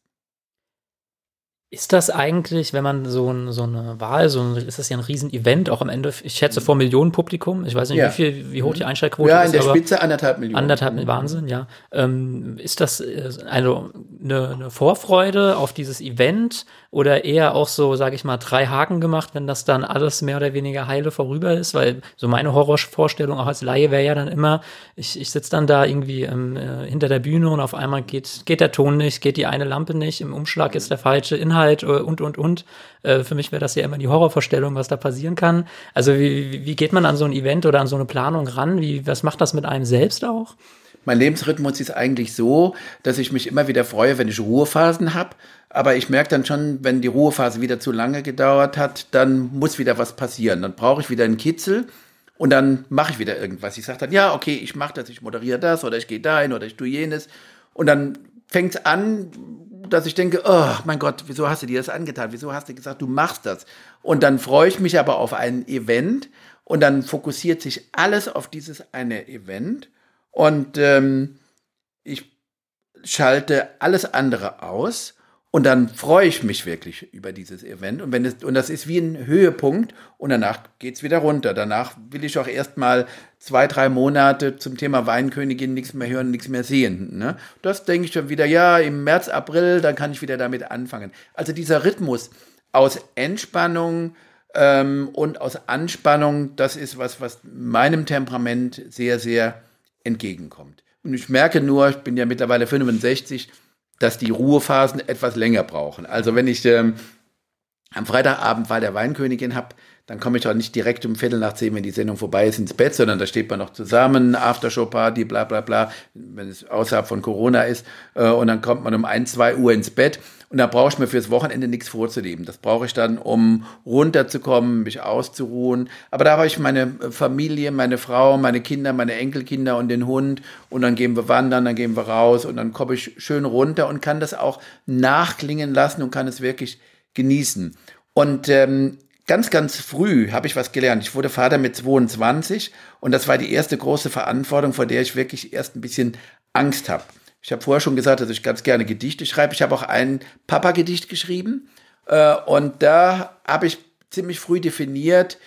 B: Ist das eigentlich, wenn man so, ein, so eine Wahl, so ein, ist das ja ein Riesen-Event, auch am Ende, ich schätze vor Millionen Publikum, ich weiß nicht, ja. wie viel, wie hoch die Einschaltquote
C: ist. Ja,
B: in
C: der Spitze anderthalb Millionen.
B: Anderthalb Millionen, Wahnsinn, ja. Ähm, ist das äh, also eine, eine Vorfreude auf dieses Event oder eher auch so, sage ich mal, drei Haken gemacht, wenn das dann alles mehr oder weniger heile vorüber ist? Weil so meine Horrorvorstellung auch als Laie wäre ja dann immer, ich, ich sitze dann da irgendwie ähm, äh, hinter der Bühne und auf einmal geht, geht der Ton nicht, geht die eine Lampe nicht, im Umschlag ist der falsche Inhalt äh, und, und, und. Äh, für mich wäre das ja immer die Horrorvorstellung, was da passieren kann. Also wie, wie geht man an so ein Event oder an so eine Planung ran? Wie, was macht das mit einem selbst auch?
C: Mein Lebensrhythmus ist eigentlich so, dass ich mich immer wieder freue, wenn ich Ruhephasen habe. Aber ich merke dann schon, wenn die Ruhephase wieder zu lange gedauert hat, dann muss wieder was passieren. Dann brauche ich wieder einen Kitzel und dann mache ich wieder irgendwas. Ich sage dann, ja, okay, ich mache das, ich moderiere das oder ich gehe dahin oder ich tue jenes. Und dann fängt es an, dass ich denke, oh mein Gott, wieso hast du dir das angetan? Wieso hast du gesagt, du machst das? Und dann freue ich mich aber auf ein Event und dann fokussiert sich alles auf dieses eine Event und ähm, ich schalte alles andere aus und dann freue ich mich wirklich über dieses Event. Und wenn es, und das ist wie ein Höhepunkt und danach geht es wieder runter. Danach will ich auch erstmal zwei, drei Monate zum Thema Weinkönigin nichts mehr hören, nichts mehr sehen. Ne? Das denke ich schon wieder, ja, im März, April, dann kann ich wieder damit anfangen. Also dieser Rhythmus aus Entspannung ähm, und aus Anspannung, das ist was, was meinem Temperament sehr, sehr entgegenkommt. Und ich merke nur, ich bin ja mittlerweile 65, dass die Ruhephasen etwas länger brauchen. Also wenn ich ähm, am Freitagabend Wahl der Weinkönigin habe, dann komme ich auch nicht direkt um Viertel nach zehn, wenn die Sendung vorbei ist, ins Bett, sondern da steht man noch zusammen, Aftershow-Party, bla bla bla, wenn es außerhalb von Corona ist. Äh, und dann kommt man um ein, zwei Uhr ins Bett. Und da brauche ich mir fürs Wochenende nichts vorzunehmen. Das brauche ich dann, um runterzukommen, mich auszuruhen. Aber da habe ich meine Familie, meine Frau, meine Kinder, meine Enkelkinder und den Hund. Und dann gehen wir wandern, dann gehen wir raus und dann komme ich schön runter und kann das auch nachklingen lassen und kann es wirklich genießen. Und ähm, ganz, ganz früh habe ich was gelernt. Ich wurde Vater mit 22 und das war die erste große Verantwortung, vor der ich wirklich erst ein bisschen Angst habe. Ich habe vorher schon gesagt, dass ich ganz gerne Gedichte schreibe. Ich habe auch ein Papa-Gedicht geschrieben äh, und da habe ich ziemlich früh definiert,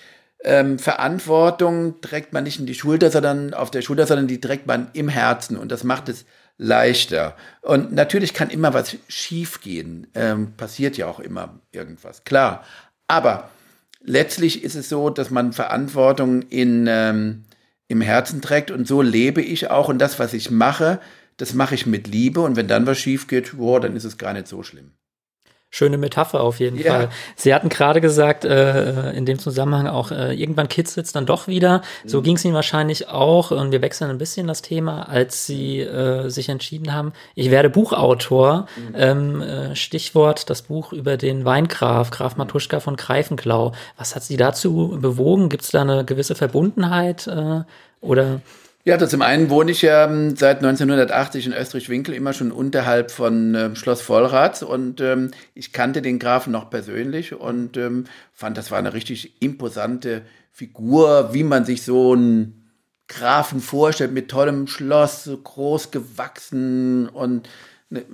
C: ähm, Verantwortung trägt man nicht in die Schulter, sondern auf der Schulter, sondern die trägt man im Herzen und das macht es leichter. Und natürlich kann immer was schiefgehen, ähm, passiert ja auch immer irgendwas, klar. Aber letztlich ist es so, dass man Verantwortung in, ähm, im Herzen trägt und so lebe ich auch und das, was ich mache, das mache ich mit Liebe und wenn dann was schief geht, boah, dann ist es gar nicht so schlimm.
B: Schöne Metapher auf jeden ja. Fall. Sie hatten gerade gesagt, äh, in dem Zusammenhang auch, äh, irgendwann kitzelt es dann doch wieder. So mhm. ging es Ihnen wahrscheinlich auch, und wir wechseln ein bisschen das Thema, als Sie äh, sich entschieden haben, ich werde Buchautor. Mhm. Ähm, äh, Stichwort das Buch über den Weingraf, Graf Matuschka von Greifenklau. Was hat Sie dazu bewogen? Gibt es da eine gewisse Verbundenheit äh, oder?
C: Ja, das zum einen wohne ich ja ähm, seit 1980 in Österreich-Winkel, immer schon unterhalb von ähm, Schloss Vollrath und ähm, ich kannte den Grafen noch persönlich und ähm, fand, das war eine richtig imposante Figur, wie man sich so einen Grafen vorstellt, mit tollem Schloss, so groß gewachsen und ne,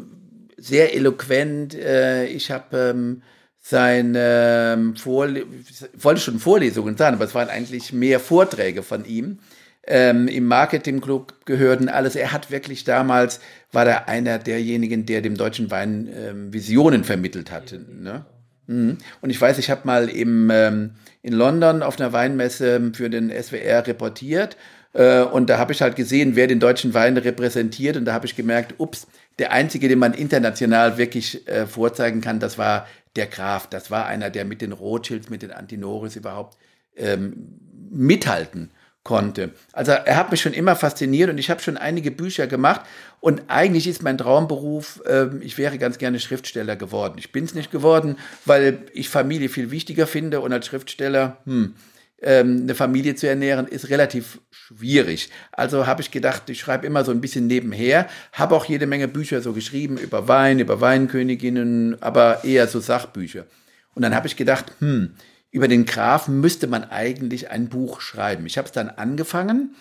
C: sehr eloquent. Äh, ich habe ähm, seine Vorle wollte schon Vorlesungen sagen, aber es waren eigentlich mehr Vorträge von ihm ähm, im Marketingclub gehörten, alles. Er hat wirklich damals, war er einer derjenigen, der dem deutschen Wein ähm, Visionen vermittelt hatte. Ne? Mhm. Und ich weiß, ich habe mal im, ähm, in London auf einer Weinmesse für den SWR reportiert äh, und da habe ich halt gesehen, wer den deutschen Wein repräsentiert und da habe ich gemerkt, ups, der einzige, den man international wirklich äh, vorzeigen kann, das war der Graf. Das war einer, der mit den Rothschilds, mit den Antinoris überhaupt ähm, mithalten konnte. Also er hat mich schon immer fasziniert und ich habe schon einige Bücher gemacht und eigentlich ist mein Traumberuf, äh, ich wäre ganz gerne Schriftsteller geworden. Ich bin es nicht geworden, weil ich Familie viel wichtiger finde und als Schriftsteller, hm, ähm, eine Familie zu ernähren, ist relativ schwierig. Also habe ich gedacht, ich schreibe immer so ein bisschen nebenher, habe auch jede Menge Bücher so geschrieben über Wein, über Weinköniginnen, aber eher so Sachbücher. Und dann habe ich gedacht, hm, über den Grafen müsste man eigentlich ein Buch schreiben. Ich habe es dann angefangen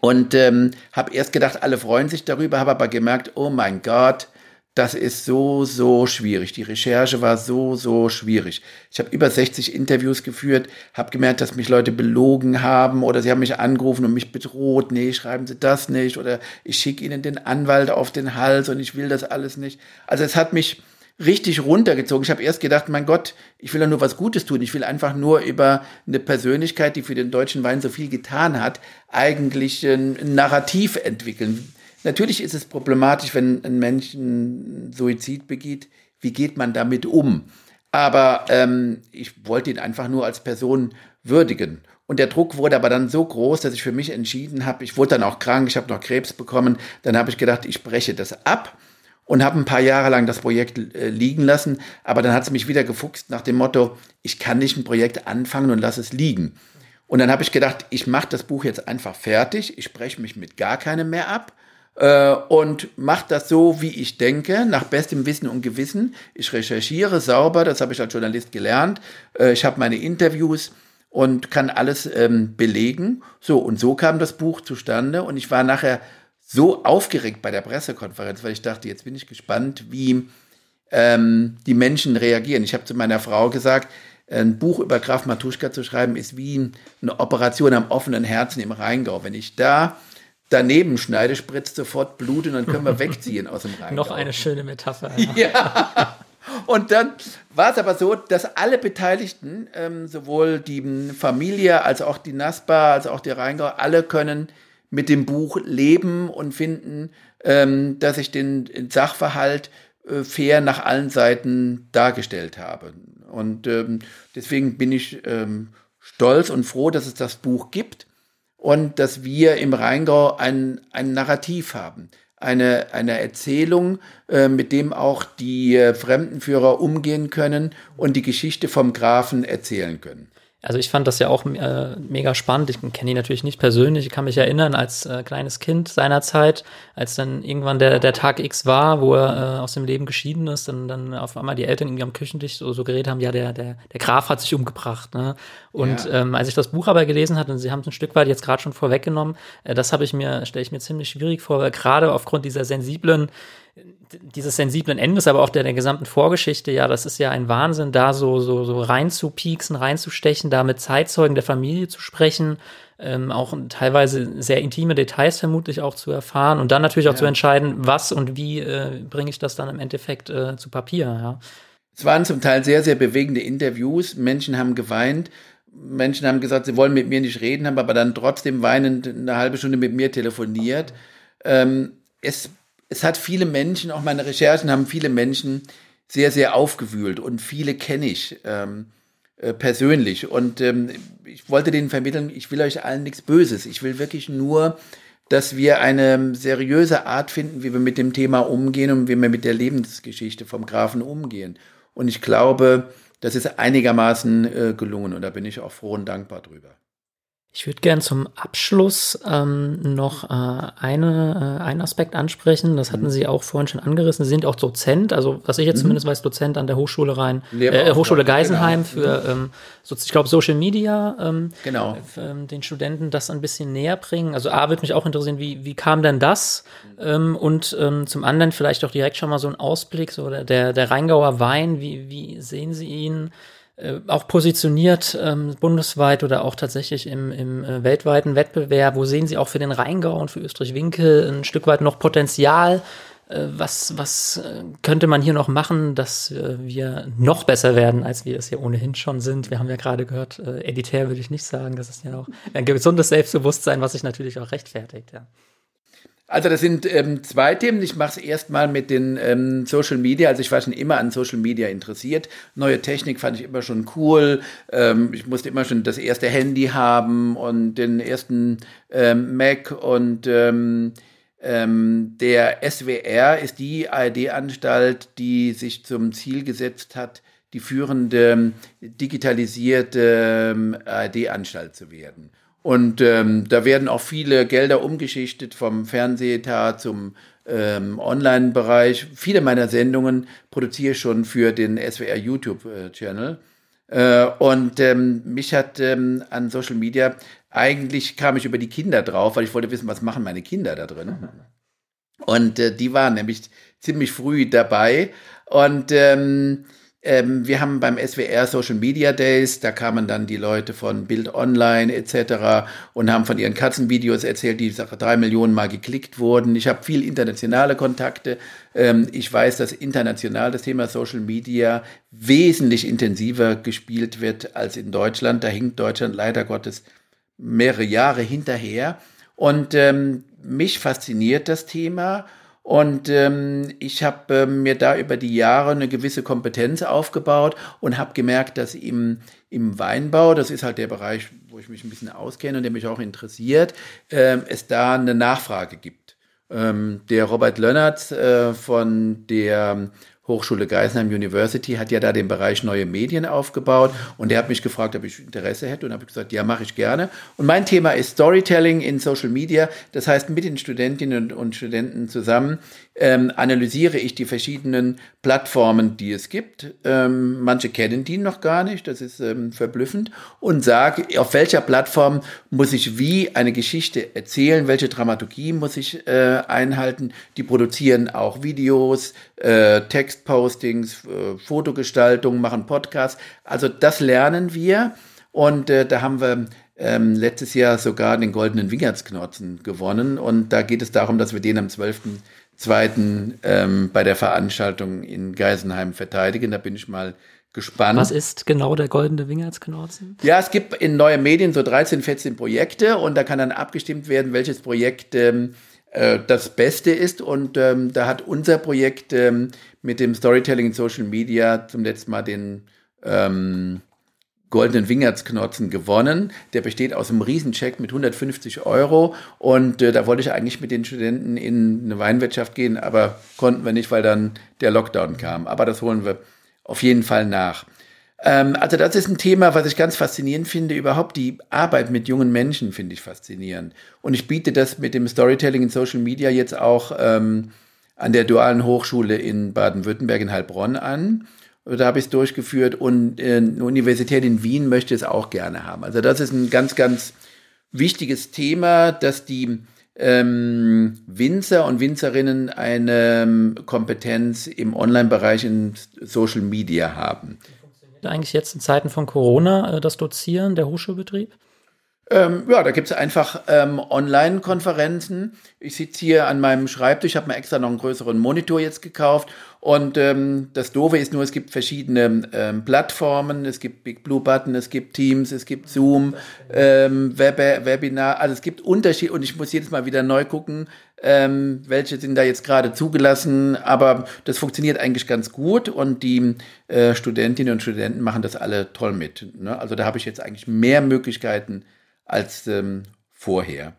C: und ähm, habe erst gedacht, alle freuen sich darüber, habe aber gemerkt, oh mein Gott, das ist so, so schwierig. Die Recherche war so, so schwierig. Ich habe über 60 Interviews geführt, habe gemerkt, dass mich Leute belogen haben oder sie haben mich angerufen und mich bedroht. Nee, schreiben Sie das nicht oder ich schicke Ihnen den Anwalt auf den Hals und ich will das alles nicht. Also es hat mich richtig runtergezogen. Ich habe erst gedacht, mein Gott, ich will ja nur was Gutes tun. Ich will einfach nur über eine Persönlichkeit, die für den deutschen Wein so viel getan hat, eigentlich ein Narrativ entwickeln Natürlich ist es problematisch, wenn ein Mensch einen Suizid begeht. Wie geht man damit um? Aber ähm, ich wollte ihn einfach nur als Person würdigen. Und der Druck wurde aber dann so groß, dass ich für mich entschieden habe, ich wurde dann auch krank, ich habe noch Krebs bekommen. Dann habe ich gedacht, ich breche das ab und habe ein paar Jahre lang das Projekt äh, liegen lassen. Aber dann hat es mich wieder gefuchst nach dem Motto, ich kann nicht ein Projekt anfangen und lasse es liegen. Und dann habe ich gedacht, ich mache das Buch jetzt einfach fertig, ich spreche mich mit gar keinem mehr ab äh, und mache das so, wie ich denke, nach bestem Wissen und Gewissen. Ich recherchiere sauber, das habe ich als Journalist gelernt. Äh, ich habe meine Interviews und kann alles ähm, belegen. So, und so kam das Buch zustande und ich war nachher so aufgeregt bei der Pressekonferenz, weil ich dachte, jetzt bin ich gespannt, wie ähm, die Menschen reagieren. Ich habe zu meiner Frau gesagt, ein Buch über Graf Matuschka zu schreiben, ist wie eine Operation am offenen Herzen im Rheingau. Wenn ich da daneben schneide, spritzt sofort Blut und dann können wir wegziehen aus dem Rheingau.
B: Noch eine schöne Metapher.
C: Ja. ja. Und dann war es aber so, dass alle Beteiligten, ähm, sowohl die Familie als auch die NASPA, als auch der Rheingau, alle können mit dem Buch leben und finden, ähm, dass ich den, Sachverhalt äh, fair nach allen Seiten dargestellt habe. Und ähm, deswegen bin ich ähm, stolz und froh, dass es das Buch gibt und dass wir im Rheingau ein, ein Narrativ haben. Eine, eine Erzählung, äh, mit dem auch die äh, Fremdenführer umgehen können und die Geschichte vom Grafen erzählen können.
B: Also ich fand das ja auch äh, mega spannend. Ich kenne ihn natürlich nicht persönlich. Ich kann mich erinnern, als äh, kleines Kind seinerzeit, als dann irgendwann der, der Tag X war, wo er äh, aus dem Leben geschieden ist, dann, dann auf einmal die Eltern irgendwie am Küchentisch so, so geredet haben, ja, der, der, der Graf hat sich umgebracht. Ne? Und ja. ähm, als ich das Buch aber gelesen hatte, und Sie haben es ein Stück weit jetzt gerade schon vorweggenommen, äh, das habe ich mir, stelle ich mir ziemlich schwierig vor, weil gerade aufgrund dieser sensiblen dieses sensiblen Endes, aber auch der, der gesamten Vorgeschichte, ja, das ist ja ein Wahnsinn, da so, so, so reinzupieksen, reinzustechen, da mit Zeitzeugen der Familie zu sprechen, ähm, auch teilweise sehr intime Details vermutlich auch zu erfahren und dann natürlich auch ja. zu entscheiden, was und wie äh, bringe ich das dann im Endeffekt äh, zu Papier, ja.
C: Es waren zum Teil sehr, sehr bewegende Interviews. Menschen haben geweint. Menschen haben gesagt, sie wollen mit mir nicht reden, haben aber dann trotzdem weinend eine halbe Stunde mit mir telefoniert. Ähm, es es hat viele Menschen, auch meine Recherchen haben viele Menschen sehr, sehr aufgewühlt und viele kenne ich ähm, äh, persönlich. Und ähm, ich wollte denen vermitteln, ich will euch allen nichts Böses. Ich will wirklich nur, dass wir eine seriöse Art finden, wie wir mit dem Thema umgehen und wie wir mit der Lebensgeschichte vom Grafen umgehen. Und ich glaube, das ist einigermaßen äh, gelungen und da bin ich auch froh und dankbar drüber.
B: Ich würde gern zum Abschluss ähm, noch äh, eine, äh, einen Aspekt ansprechen. Das hatten mhm. Sie auch vorhin schon angerissen. Sie sind auch Dozent, also was ich jetzt mhm. zumindest weiß, Dozent an der Hochschule Rhein, äh, Hochschule Geisenheim genau. für, mhm. ähm, so, ich glaube, Social Media. Ähm,
C: genau.
B: Ähm, den Studenten das ein bisschen näher bringen. Also A, würde mich auch interessieren, wie, wie kam denn das? Ähm, und ähm, zum anderen vielleicht auch direkt schon mal so ein Ausblick, so der, der, der Rheingauer Wein, wie, wie sehen Sie ihn? Äh, auch positioniert ähm, bundesweit oder auch tatsächlich im, im äh, weltweiten Wettbewerb? Wo sehen Sie auch für den Rheingau und für Österreich-Winkel ein Stück weit noch Potenzial? Äh, was, was äh, könnte man hier noch machen, dass äh, wir noch besser werden, als wir es ja ohnehin schon sind? Wir haben ja gerade gehört, äh, editär würde ich nicht sagen, das ist ja auch ein gesundes Selbstbewusstsein, was sich natürlich auch rechtfertigt, ja.
C: Also das sind ähm, zwei Themen. Ich mache es erstmal mit den ähm, Social Media. Also ich war schon immer an Social Media interessiert. Neue Technik fand ich immer schon cool. Ähm, ich musste immer schon das erste Handy haben und den ersten ähm, Mac und ähm, ähm, der SWR ist die ARD-Anstalt, die sich zum Ziel gesetzt hat, die führende digitalisierte ARD-Anstalt zu werden. Und ähm, da werden auch viele Gelder umgeschichtet vom Fernsehteil zum ähm, Online-Bereich. Viele meiner Sendungen produziere ich schon für den SWR YouTube-Channel. Äh, und ähm, mich hat ähm, an Social Media, eigentlich kam ich über die Kinder drauf, weil ich wollte wissen, was machen meine Kinder da drin. Und äh, die waren nämlich ziemlich früh dabei. Und ähm, ähm, wir haben beim SWR Social Media Days, da kamen dann die Leute von Bild Online etc. und haben von ihren Katzenvideos erzählt, die drei Millionen Mal geklickt wurden. Ich habe viel internationale Kontakte. Ähm, ich weiß, dass international das Thema Social Media wesentlich intensiver gespielt wird als in Deutschland. Da hinkt Deutschland leider Gottes mehrere Jahre hinterher. Und ähm, mich fasziniert das Thema. Und ähm, ich habe ähm, mir da über die Jahre eine gewisse Kompetenz aufgebaut und habe gemerkt, dass im, im Weinbau, das ist halt der Bereich, wo ich mich ein bisschen auskenne und der mich auch interessiert, äh, es da eine Nachfrage gibt. Ähm, der Robert Lönnertz äh, von der Hochschule Geisenheim University hat ja da den Bereich neue Medien aufgebaut und der hat mich gefragt, ob ich Interesse hätte und habe gesagt, ja, mache ich gerne. Und mein Thema ist Storytelling in Social Media, das heißt mit den Studentinnen und Studenten zusammen ähm, analysiere ich die verschiedenen Plattformen, die es gibt. Ähm, manche kennen die noch gar nicht, das ist ähm, verblüffend. Und sage, auf welcher Plattform muss ich wie eine Geschichte erzählen, welche Dramaturgie muss ich äh, einhalten. Die produzieren auch Videos, äh, Textpostings, äh, Fotogestaltung, machen Podcasts. Also das lernen wir. Und äh, da haben wir ähm, letztes Jahr sogar den Goldenen Wingertsknotzen gewonnen. Und da geht es darum, dass wir den am 12 zweiten ähm, bei der Veranstaltung in Geisenheim verteidigen. Da bin ich mal gespannt.
B: Was ist genau der goldene Wingertsknorzen?
C: Ja, es gibt in neue Medien so 13, 14 Projekte und da kann dann abgestimmt werden, welches Projekt ähm, äh, das Beste ist. Und ähm, da hat unser Projekt ähm, mit dem Storytelling in Social Media zum letzten Mal den ähm, goldenen Wingertsknotzen gewonnen. Der besteht aus einem Riesencheck mit 150 Euro und äh, da wollte ich eigentlich mit den Studenten in eine Weinwirtschaft gehen, aber konnten wir nicht, weil dann der Lockdown kam. Aber das holen wir auf jeden Fall nach. Ähm, also das ist ein Thema, was ich ganz faszinierend finde. Überhaupt die Arbeit mit jungen Menschen finde ich faszinierend. Und ich biete das mit dem Storytelling in Social Media jetzt auch ähm, an der Dualen Hochschule in Baden-Württemberg in Heilbronn an. Da habe ich es durchgeführt und äh, eine Universität in Wien möchte es auch gerne haben. Also das ist ein ganz, ganz wichtiges Thema, dass die ähm, Winzer und Winzerinnen eine ähm, Kompetenz im Online-Bereich in Social Media haben.
B: Funktioniert eigentlich jetzt in Zeiten von Corona äh, das Dozieren, der Hochschulbetrieb?
C: Ähm, ja, da gibt es einfach ähm, Online-Konferenzen. Ich sitze hier an meinem Schreibtisch, habe mir extra noch einen größeren Monitor jetzt gekauft. Und ähm, das Doofe ist nur, es gibt verschiedene ähm, Plattformen. Es gibt Big Blue Button, es gibt Teams, es gibt Zoom, ähm, Web Webinar. Also es gibt Unterschiede und ich muss jedes Mal wieder neu gucken, ähm, welche sind da jetzt gerade zugelassen. Aber das funktioniert eigentlich ganz gut und die äh, Studentinnen und Studenten machen das alle toll mit. Ne? Also da habe ich jetzt eigentlich mehr Möglichkeiten als ähm, vorher.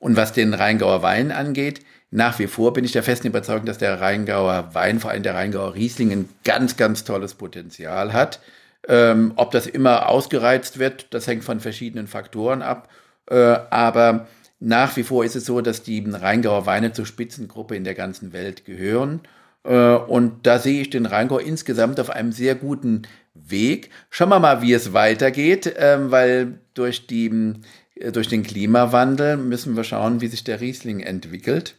C: Und was den Rheingauer Wein angeht, nach wie vor bin ich der festen Überzeugung, dass der Rheingauer Wein, vor allem der Rheingauer Riesling, ein ganz, ganz tolles Potenzial hat. Ähm, ob das immer ausgereizt wird, das hängt von verschiedenen Faktoren ab. Äh, aber nach wie vor ist es so, dass die Rheingauer Weine zur Spitzengruppe in der ganzen Welt gehören. Äh, und da sehe ich den Rheingau insgesamt auf einem sehr guten Weg. Schauen wir mal, wie es weitergeht, äh, weil durch, die, äh, durch den Klimawandel müssen wir schauen, wie sich der Riesling entwickelt.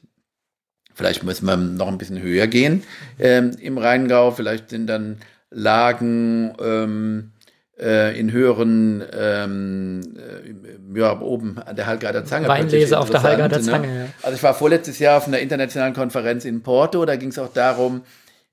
C: Vielleicht müssen wir noch ein bisschen höher gehen ähm, im Rheingau. Vielleicht sind dann Lagen ähm, äh, in höheren, ähm, äh, ja, oben an der Hallgarder Zange.
B: Weinlese auf der Hallgarder ne? Zange, ja.
C: Also ich war vorletztes Jahr auf einer internationalen Konferenz in Porto, da ging es auch darum,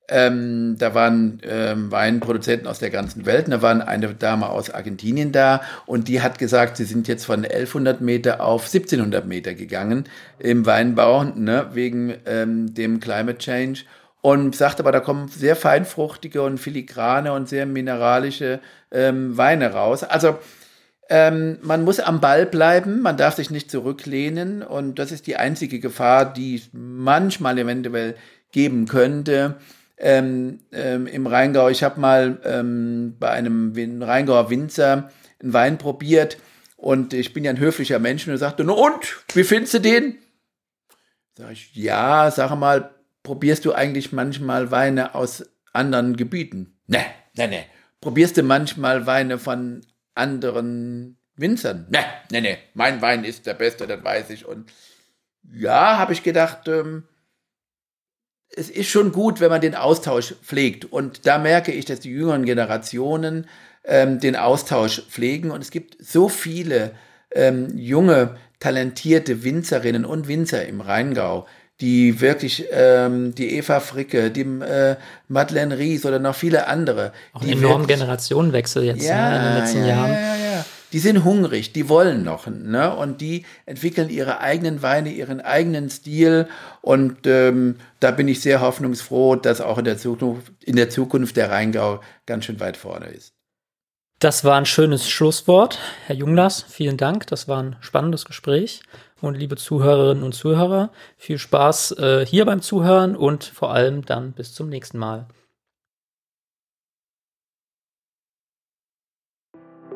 C: ähm, da waren ähm, Weinproduzenten aus der ganzen Welt. Da war eine Dame aus Argentinien da und die hat gesagt, sie sind jetzt von 1100 Meter auf 1700 Meter gegangen im Weinbau, ne, wegen ähm, dem Climate Change. Und sagt aber, da kommen sehr feinfruchtige und filigrane und sehr mineralische ähm, Weine raus. Also ähm, man muss am Ball bleiben, man darf sich nicht zurücklehnen und das ist die einzige Gefahr, die manchmal eventuell geben könnte ähm, ähm, im Rheingau. Ich habe mal ähm, bei einem Rheingauer Winzer einen Wein probiert und ich bin ja ein höflicher Mensch und er sagte, und, wie findest du den? Sag ich, ja, sag mal, probierst du eigentlich manchmal Weine aus anderen Gebieten? Ne, ne, ne. Probierst du manchmal Weine von anderen Winzern? Ne, ne, ne. Mein Wein ist der beste, das weiß ich. Und ja, habe ich gedacht, ähm, es ist schon gut, wenn man den Austausch pflegt. Und da merke ich, dass die jüngeren Generationen ähm, den Austausch pflegen. Und es gibt so viele ähm, junge, talentierte Winzerinnen und Winzer im Rheingau, die wirklich, ähm, die Eva Fricke, die äh, Madeleine Ries oder noch viele andere.
B: Auch einen enormen Generationenwechsel jetzt ja, ne, in den letzten
C: ja,
B: Jahren.
C: Ja, ja, ja. Die sind hungrig, die wollen noch, ne? Und die entwickeln ihre eigenen Weine, ihren eigenen Stil. Und ähm, da bin ich sehr hoffnungsfroh, dass auch in der Zukunft, in der Zukunft der Rheingau ganz schön weit vorne ist.
B: Das war ein schönes Schlusswort. Herr Junglas, vielen Dank. Das war ein spannendes Gespräch. Und liebe Zuhörerinnen und Zuhörer, viel Spaß äh, hier beim Zuhören und vor allem dann bis zum nächsten Mal.